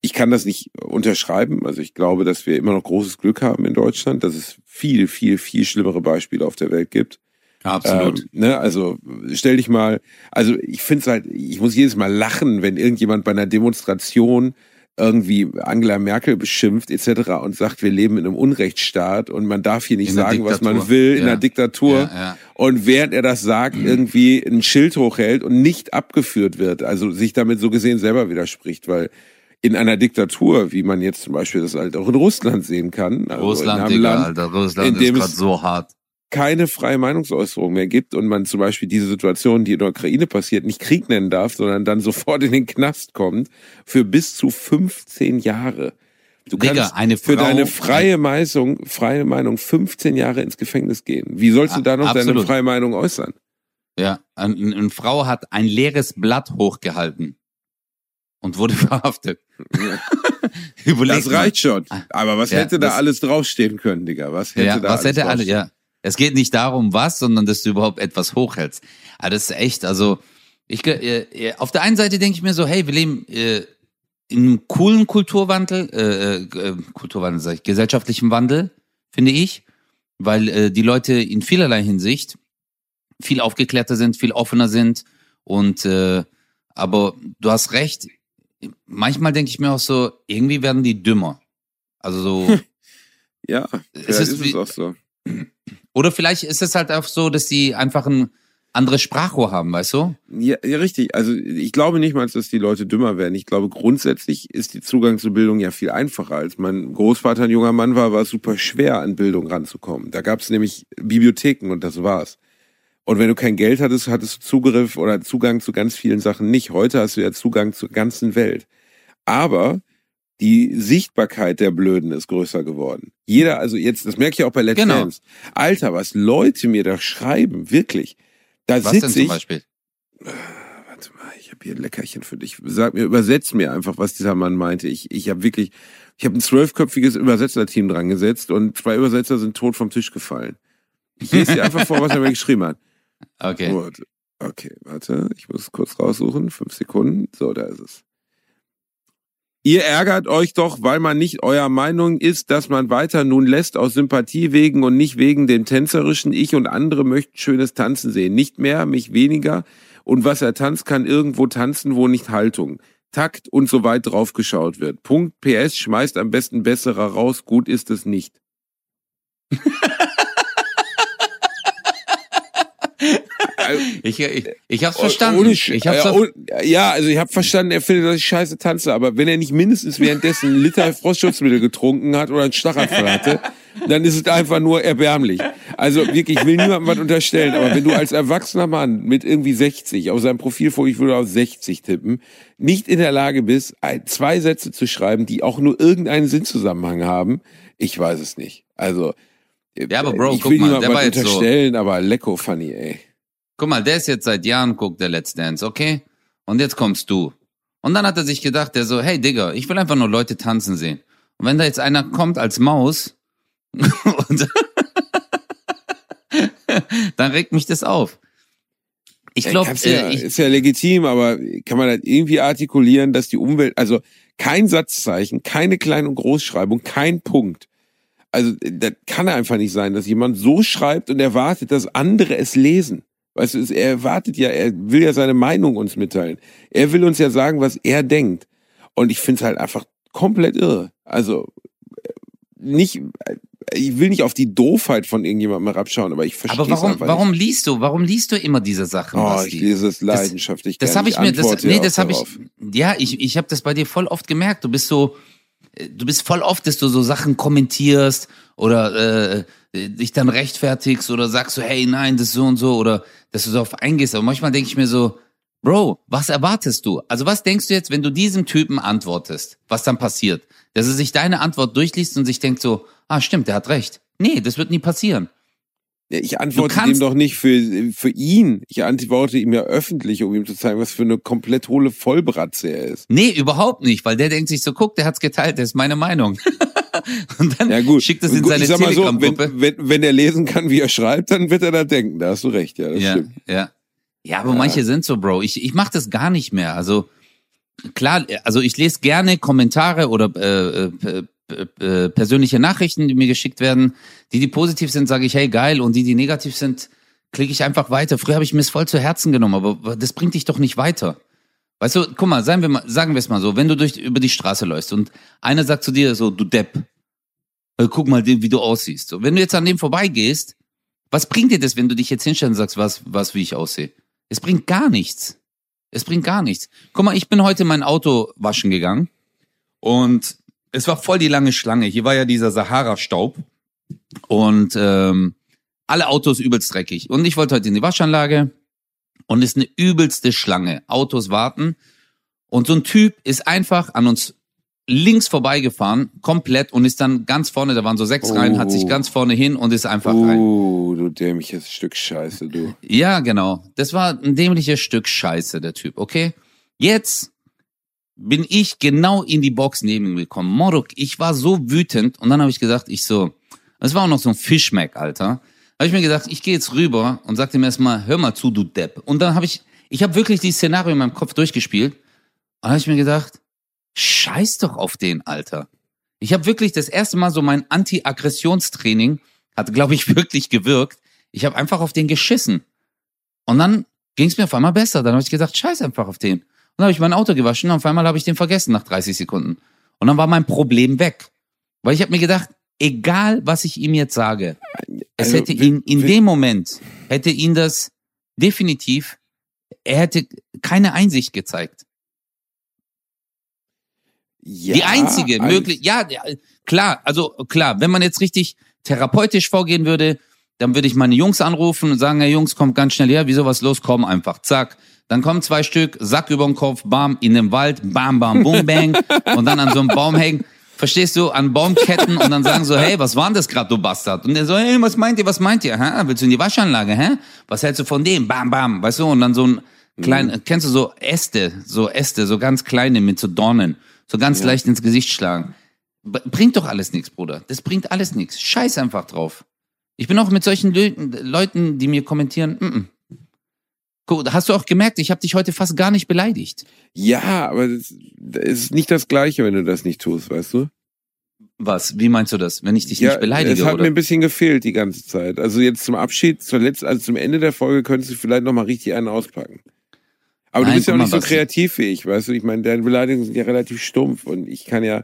Ich kann das nicht unterschreiben. Also, ich glaube, dass wir immer noch großes Glück haben in Deutschland, dass es viel, viel, viel schlimmere Beispiele auf der Welt gibt. Absolut. Ähm, ne, also stell dich mal, also ich finde es halt, ich muss jedes Mal lachen, wenn irgendjemand bei einer Demonstration irgendwie Angela Merkel beschimpft etc. und sagt, wir leben in einem Unrechtsstaat und man darf hier nicht In sagen, was man will in Ja. einer Diktatur. Ja, ja. Und während er das sagt, irgendwie ein Schild hochhält und nicht abgeführt wird, also sich damit so gesehen selber widerspricht, weil in einer Diktatur, wie man jetzt zum Beispiel das halt auch in Russland sehen kann, also in Russland, einem Digga, Land, Alter, Russland in ist dem gerade es- so hart. Keine freie Meinungsäußerung mehr gibt und man zum Beispiel diese Situation, die in der Ukraine passiert, nicht Krieg nennen darf, sondern dann sofort in den Knast kommt für bis zu 15 Jahre. Du Digga, kannst eine für Frau- deine freie Meinung, freie Meinung 15 Jahre ins Gefängnis gehen. Wie sollst du da noch deine Absolut. freie Meinung äußern? Ja, ein- eine Frau hat ein leeres Blatt hochgehalten und wurde verhaftet. Überleg Das reicht schon. Aber was Ja, hätte da alles draufstehen können, Digga? Was hätte Ja, da was alles hätte alle, draufstehen? ja. Es geht nicht darum, was, sondern dass du überhaupt etwas hochhältst. Aber das ist echt, also, ich, äh, äh, auf der einen Seite denke ich mir so, hey, wir leben äh, in einem coolen Kulturwandel, äh, äh, Kulturwandel, sag ich, gesellschaftlichen Wandel, finde ich, weil äh, die Leute in vielerlei Hinsicht viel aufgeklärter sind, viel offener sind und, äh, aber du hast recht, manchmal denke ich mir auch so, irgendwie werden die dümmer. Also so, Ja, Es ist ist, es auch so. Oder vielleicht ist es halt auch so, dass die einfach ein anderes Sprachrohr haben, weißt du? Ja, ja, richtig. Also ich glaube nicht mal, dass die Leute dümmer werden. Ich glaube, grundsätzlich ist die Zugang zu Bildung ja viel einfacher. Als mein Großvater ein junger Mann war, war es super schwer, an Bildung ranzukommen. Da gab es nämlich Bibliotheken und das war's. Und wenn du kein Geld hattest, hattest du Zugriff oder Zugang zu ganz vielen Sachen nicht. Heute hast du ja Zugang zur ganzen Welt. Aber die Sichtbarkeit der Blöden ist größer geworden. Jeder, also jetzt, das merke ich auch bei Let's Genau. Dance. Alter, was Leute mir da schreiben, wirklich. Da Was denn zum ich, Beispiel? Warte mal, ich habe hier ein Leckerchen für dich. Sag mir, übersetz mir einfach, was dieser Mann meinte. Ich, ich habe wirklich, ich habe ein zwölfköpfiges Übersetzerteam dran gesetzt und zwei Übersetzer sind tot vom Tisch gefallen. Ich lese dir einfach vor, was er mir geschrieben hat. Okay. Gut. Okay, warte, ich muss kurz raussuchen. Fünf Sekunden. So, da ist es. Ihr ärgert euch doch, weil man nicht eurer Meinung ist, dass man weiter nun lässt aus Sympathie wegen und nicht wegen dem Tänzerischen. Ich und andere möchten schönes Tanzen sehen. Nicht mehr, mich weniger. Und was er tanzt, kann irgendwo tanzen, wo nicht Haltung. Takt und so weit drauf geschaut wird. Punkt PS schmeißt am besten besserer raus. Gut ist es nicht. Ich, ich, ich hab's Oh, verstanden. Ohne ich hab's ja, auf, oh, ja, also ich habe verstanden, er findet, dass ich scheiße tanze, aber wenn er nicht mindestens währenddessen einen Liter Frostschutzmittel getrunken hat oder einen Schlaganfall hatte, dann ist es einfach nur erbärmlich. Also wirklich, ich will niemandem was unterstellen, aber wenn du als erwachsener Mann mit irgendwie 60, auf seinem Profilfoto, ich würde auf 60 tippen, nicht in der Lage bist, zwei Sätze zu schreiben, die auch nur irgendeinen Sinnzusammenhang haben, ich weiß es nicht. Also, Ja, aber Bro, ich guck will mal, niemandem der was war jetzt so- unterstellen, aber lecko funny, ey. Guck mal, der ist jetzt seit Jahren, guckt der Let's Dance, okay? Und jetzt kommst du. Und dann hat er sich gedacht, der so, hey Digga, ich will einfach nur Leute tanzen sehen. Und wenn da jetzt einer kommt als Maus, und dann regt mich das auf. Ich glaube, ja, äh, ist ja legitim, aber kann man das irgendwie artikulieren, dass die Umwelt, also kein Satzzeichen, keine Klein- und Großschreibung, kein Punkt. Also das kann einfach nicht sein, dass jemand so schreibt und erwartet, dass andere es lesen. Weißt du, es- er erwartet ja, er will ja seine Meinung uns mitteilen. Er will uns ja sagen, was er denkt. Und ich finde es halt einfach komplett irre. Also äh, nicht, äh, ich will nicht auf die Doofheit von irgendjemandem herabschauen, aber ich verstehe aber warum, einfach warum nicht. liest du, warum liest du immer diese Sachen? Oh, Basti? ich lese es leidenschaftlich. Das gern. habe ich mir, das, nee, das habe ich, ja, ich, ich habe das bei dir voll oft gemerkt. Du bist so, äh, du bist voll oft, dass du so Sachen kommentierst oder äh, dich dann rechtfertigst oder sagst so, hey, nein, das ist so und so oder dass du so auf eingehst. Aber manchmal denke ich mir so, Bro, was erwartest du? Also was denkst du jetzt, wenn du diesem Typen antwortest, was dann passiert? Dass er sich deine Antwort durchliest und sich denkt so, ah, stimmt, der hat recht. Nee, das wird nie passieren. Ich antworte dem doch nicht für, für ihn. Ich antworte ihm ja öffentlich, um ihm zu zeigen, was für eine komplett hohle Vollbratze er ist. Nee, überhaupt nicht, weil der denkt sich so, guck, der hat's geteilt, das ist meine Meinung. und dann Ja gut. schickt es in gut, seine mal so, Telegram-Gruppe. wenn, wenn, wenn er lesen kann, wie er schreibt, dann wird er da denken. Da hast du recht, ja, das ja, stimmt. ja. Ja, aber manche sind so, Bro. Ich, ich mach das gar nicht mehr. Also klar, also ich lese gerne Kommentare oder äh, äh, äh, persönliche Nachrichten, die mir geschickt werden. Die, die positiv sind, sage ich, hey, geil. Und die, die negativ sind, klicke ich einfach weiter. Früher habe ich mir es voll zu Herzen genommen, aber das bringt dich doch nicht weiter. Weißt du, guck mal, sagen wir mal, sagen wir es mal so, wenn du durch über die Straße läufst und einer sagt zu dir so, du Depp, äh, guck mal, wie du aussiehst. So, wenn du jetzt an dem vorbeigehst, was bringt dir das, wenn du dich jetzt hinstellst und sagst, was, was, wie ich aussehe? Es bringt gar nichts. Es bringt gar nichts. Guck mal, ich bin heute mein Auto waschen gegangen und es war voll die lange Schlange. Hier war ja dieser Sahara-Staub und ähm, alle Autos übelst dreckig. Und ich wollte heute in die Waschanlage und ist eine übelste Schlange. Autos warten und so ein Typ ist einfach an uns links vorbeigefahren, komplett und ist dann ganz vorne, da waren so sechs Reihen, hat sich Oh. ganz vorne hin und ist einfach rein. Uh, du dämliches Stück Scheiße, du. Ja, genau. Das war ein dämliches Stück Scheiße, der Typ, okay? Jetzt bin ich genau in die Box neben ihm gekommen. Moruk, ich war so wütend und dann habe ich gesagt, ich so, es war auch noch so ein Fischmeck, Alter. Habe ich mir gedacht, ich gehe jetzt rüber und sagte ihm erstmal, hör mal zu, du Depp. Und dann habe ich, ich habe wirklich die Szenario in meinem Kopf durchgespielt und habe ich mir gedacht, scheiß doch auf den, Alter. Ich habe wirklich das erste Mal so mein Anti-Aggressionstraining hat, glaube ich, wirklich gewirkt. Ich habe einfach auf den geschissen. Und dann ging es mir auf einmal besser. Dann habe ich gesagt, scheiß einfach auf den. Und dann habe ich mein Auto gewaschen und auf einmal habe ich den vergessen nach 30 Sekunden. Und dann war mein Problem weg. Weil ich habe mir gedacht, egal was ich ihm jetzt sage, es Also, hätte ihn in dem Moment, hätte ihn das definitiv, er hätte keine Einsicht gezeigt. Ja, die einzige möglich, ja, ja, klar, also klar, wenn man jetzt richtig therapeutisch vorgehen würde, dann würde ich meine Jungs anrufen und sagen, hey Jungs, kommt ganz schnell her, wieso was los, komm einfach, zack. Dann kommen zwei Stück, Sack über den Kopf, bam, in den Wald, bam, bam, boom, bang, und dann an so einem Baum hängen. Verstehst du, an Baumketten und dann sagen so, hey, was war denn das gerade, du Bastard? Und der so, hey, was meint ihr, was meint ihr? Hä? Willst du in die Waschanlage, hä? Was hältst du von dem? Bam, bam, weißt du? Und dann so ein klein, kennst du so Äste, so Äste, so ganz kleine mit so Dornen, so ganz leicht ins Gesicht schlagen. Bringt doch alles nichts, Bruder. Das bringt alles nichts. Scheiß einfach drauf. Ich bin auch mit solchen Leu Leuten, die mir kommentieren, mm -mm. Guck, hast du auch gemerkt, ich habe dich heute fast gar nicht beleidigt. Ja, aber das ist nicht das Gleiche, wenn du das nicht tust, weißt du? Was? Wie meinst du das? Wenn ich dich ja, nicht beleidige, es hat oder? mir ein bisschen gefehlt die ganze Zeit. Also jetzt zum Abschied, zur letzten, also zum Ende der Folge könntest du vielleicht noch mal richtig einen auspacken. Aber Nein, du bist ja auch nicht mal, so kreativfähig, weißt du? Ich meine, deine Beleidigungen sind ja relativ stumpf und ich kann ja,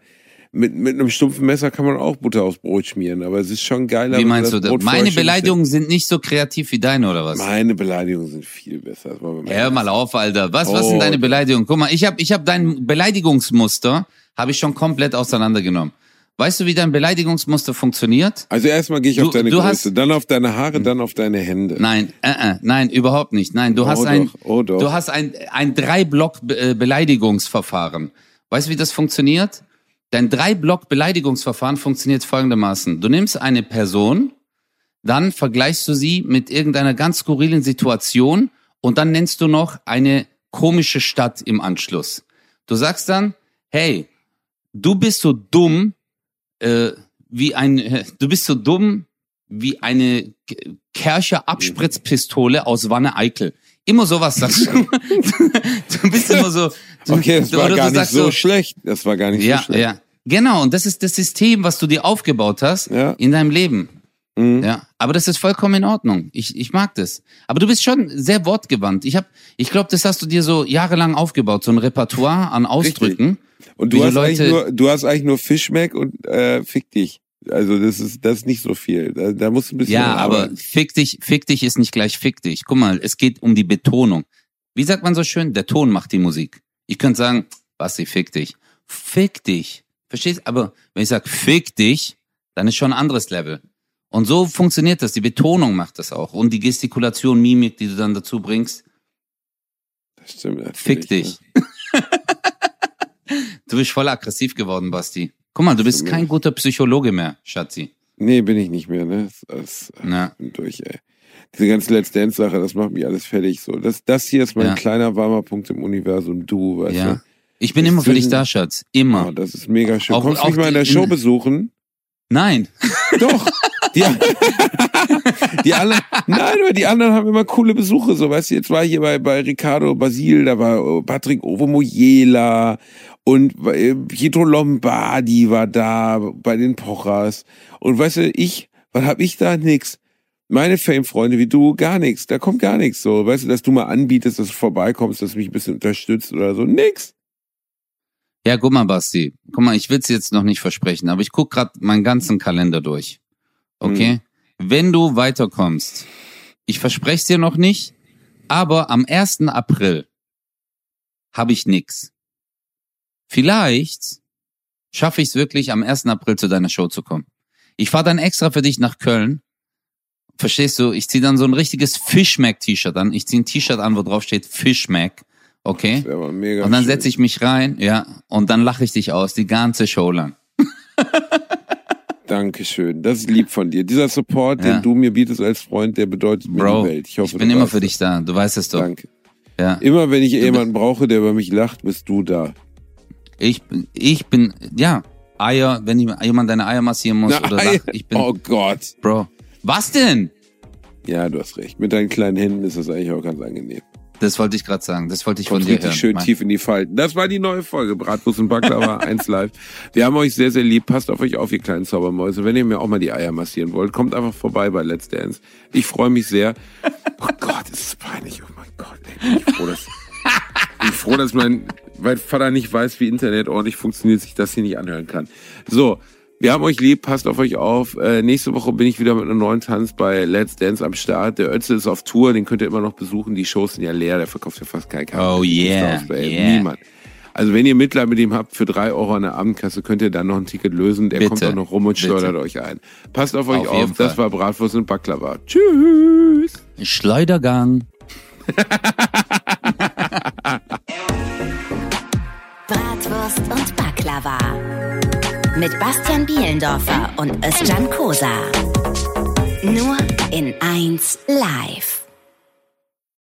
mit, mit einem stumpfen Messer kann man auch Butter aufs Brot schmieren, aber es ist schon geiler. Wie meinst du das? Brot Meine Beleidigungen sind nicht so kreativ wie deine, oder was? Meine Beleidigungen sind viel besser. Hör mal auf, Alter. Was, was Oh. sind deine Beleidigungen? Guck mal, ich habe ich hab dein Beleidigungsmuster habe ich schon komplett auseinandergenommen. Weißt du, wie dein Beleidigungsmuster funktioniert? Also erstmal gehe ich Du- auf deine Größe, hast- Hm. dann auf deine Haare, dann auf deine Hände. Nein, äh, äh, nein, überhaupt nicht. Nein, du Oh hast ein, doch, oh doch. du hast ein, ein Drei-Block-Beleidigungsverfahren. Weißt du, wie das funktioniert? Dein Drei-Block-Beleidigungsverfahren funktioniert folgendermaßen. Du nimmst eine Person, dann vergleichst du sie mit irgendeiner ganz skurrilen Situation und dann nennst du noch eine komische Stadt im Anschluss. Du sagst dann, hey, du bist so dumm, äh, wie ein, äh, du bist so dumm wie eine Kercher Abspritzpistole aus Wanne Eickel. Immer sowas sagst du. du bist immer so. Okay, das war gar nicht so schlecht. Das war gar nicht Ja, so schlecht. ja. Genau. Und das ist das System, was du dir aufgebaut hast Ja. in deinem Leben. Mhm. Ja, aber das ist vollkommen in Ordnung. Ich, ich mag das. Aber du bist schon sehr wortgewandt. Ich hab, ich glaube, das hast du dir so jahrelang aufgebaut, so ein Repertoire an Ausdrücken. Und Wie du hast, eigentlich Leute- nur, du hast eigentlich nur Fischmeck und äh, fick dich. Also das ist das ist nicht so viel. Da, da musst du ein bisschen Ja, aber fick dich, fick dich ist nicht gleich fick dich. Guck mal, es geht um die Betonung. Wie sagt man so schön? Der Ton macht die Musik. Ich könnte sagen, Basti, fick dich. Fick dich. Verstehst? Aber wenn ich sage fick dich, dann ist schon ein anderes Level. Und so funktioniert das. Die Betonung macht das auch. Und die Gestikulation, Mimik, die du dann dazu bringst. Das stimmt Fick dich. Du bist voll aggressiv geworden, Basti. Guck mal, du bist kein guter Psychologe mehr, Schatzi. Ne? Nee, bin ich nicht mehr, ne? Das, das, bin durch, ey. Diese ganze Let's Dance Sache, das macht mich alles fertig so. Das, das hier ist mein Ja. kleiner warmer Punkt im Universum, du, weißt Ja. du? Ich bin Das immer für dich da, Schatz. Oh, Immer. das ist mega schön. Auch- Kommst du mich mal in der Show besuchen? Nein. Doch. Die, die anderen, nein, aber die anderen haben immer coole Besuche, so weißt du, jetzt war hier bei, bei Ricardo Basil, da war äh, Patrick Ovomoyela und äh, Pietro Lombardi war da bei den Pochers. Und weißt du, ich, was hab ich da? Nix. Meine Fame-Freunde wie du, gar nichts. Da kommt gar nichts so. Weißt du, dass du mal anbietest, dass du vorbeikommst, dass du mich ein bisschen unterstützt oder so. Nix. Ja, guck mal, Basti. Guck mal, ich will's jetzt noch nicht versprechen, aber ich guck grad meinen ganzen Kalender durch. Okay? Wenn du weiterkommst, ich verspreche dir noch nicht, aber am 1. April habe ich nix. Vielleicht schaffe ich es wirklich, am 1. April zu deiner Show zu kommen. Ich fahre dann extra für dich nach Köln. Verstehst du? Ich zieh dann so ein richtiges Fishmack-T-Shirt an. Ich zieh ein T-Shirt an, wo drauf steht Fishmack. Okay? Das mega Und dann setze ich mich rein, ja, und dann lache ich dich aus, die ganze Show lang. Dankeschön. Das ist lieb von dir. Dieser Support, Ja. den du mir bietest als Freund, der bedeutet mir Bro, die Welt. Ich, hoffe, ich bin du immer für dich da, du weißt es doch. Danke. Ja. Immer wenn ich jemanden brauche, der über mich lacht, bist du da. Ich, bin- ich bin, ja, Eier, wenn ich, jemand deine Eier massieren muss Na, oder lacht, ich bin, oh Gott. Bro. Was denn? Ja, du hast recht. Mit deinen kleinen Händen ist das eigentlich auch ganz angenehm. Das wollte ich gerade sagen, das wollte ich von Kommt dir richtig hören. schön Mann. tief in die Falten. Das war die neue Folge. Bratwurst und Baklava 1 live. Wir haben euch sehr, sehr lieb. Passt auf euch auf, ihr kleinen Zaubermäuse. Wenn ihr mir auch mal die Eier massieren wollt, kommt einfach vorbei bei Let's Dance. Ich freue mich sehr. Oh Gott, es ist peinlich. Oh mein Gott, ey. Bin ich froh, dass, bin ich froh, dass mein, mein Vater nicht weiß, wie Internet ordentlich funktioniert, sich das hier nicht anhören kann. So. Wir haben euch lieb, passt auf euch auf. Äh, nächste Woche bin ich wieder mit einem neuen Tanz bei Let's Dance am Start. Der Ötzel ist auf Tour, den könnt ihr immer noch besuchen. Die Shows sind ja leer, der verkauft ja fast kein Karten. Oh yeah, yeah. Niemand. Also wenn ihr Mitleid mit ihm habt, für drei Euro an der Abendkasse könnt ihr dann noch ein Ticket lösen. Der Bitte. kommt auch noch rum und Bitte. schleudert euch ein. Passt auf euch Auf auf. Das war Bratwurst und Baklava. Tschüss. Schleudergang. Bratwurst und Baklava. Mit Bastian Bielendorfer und Özcan Kosa. Nur in 1 live.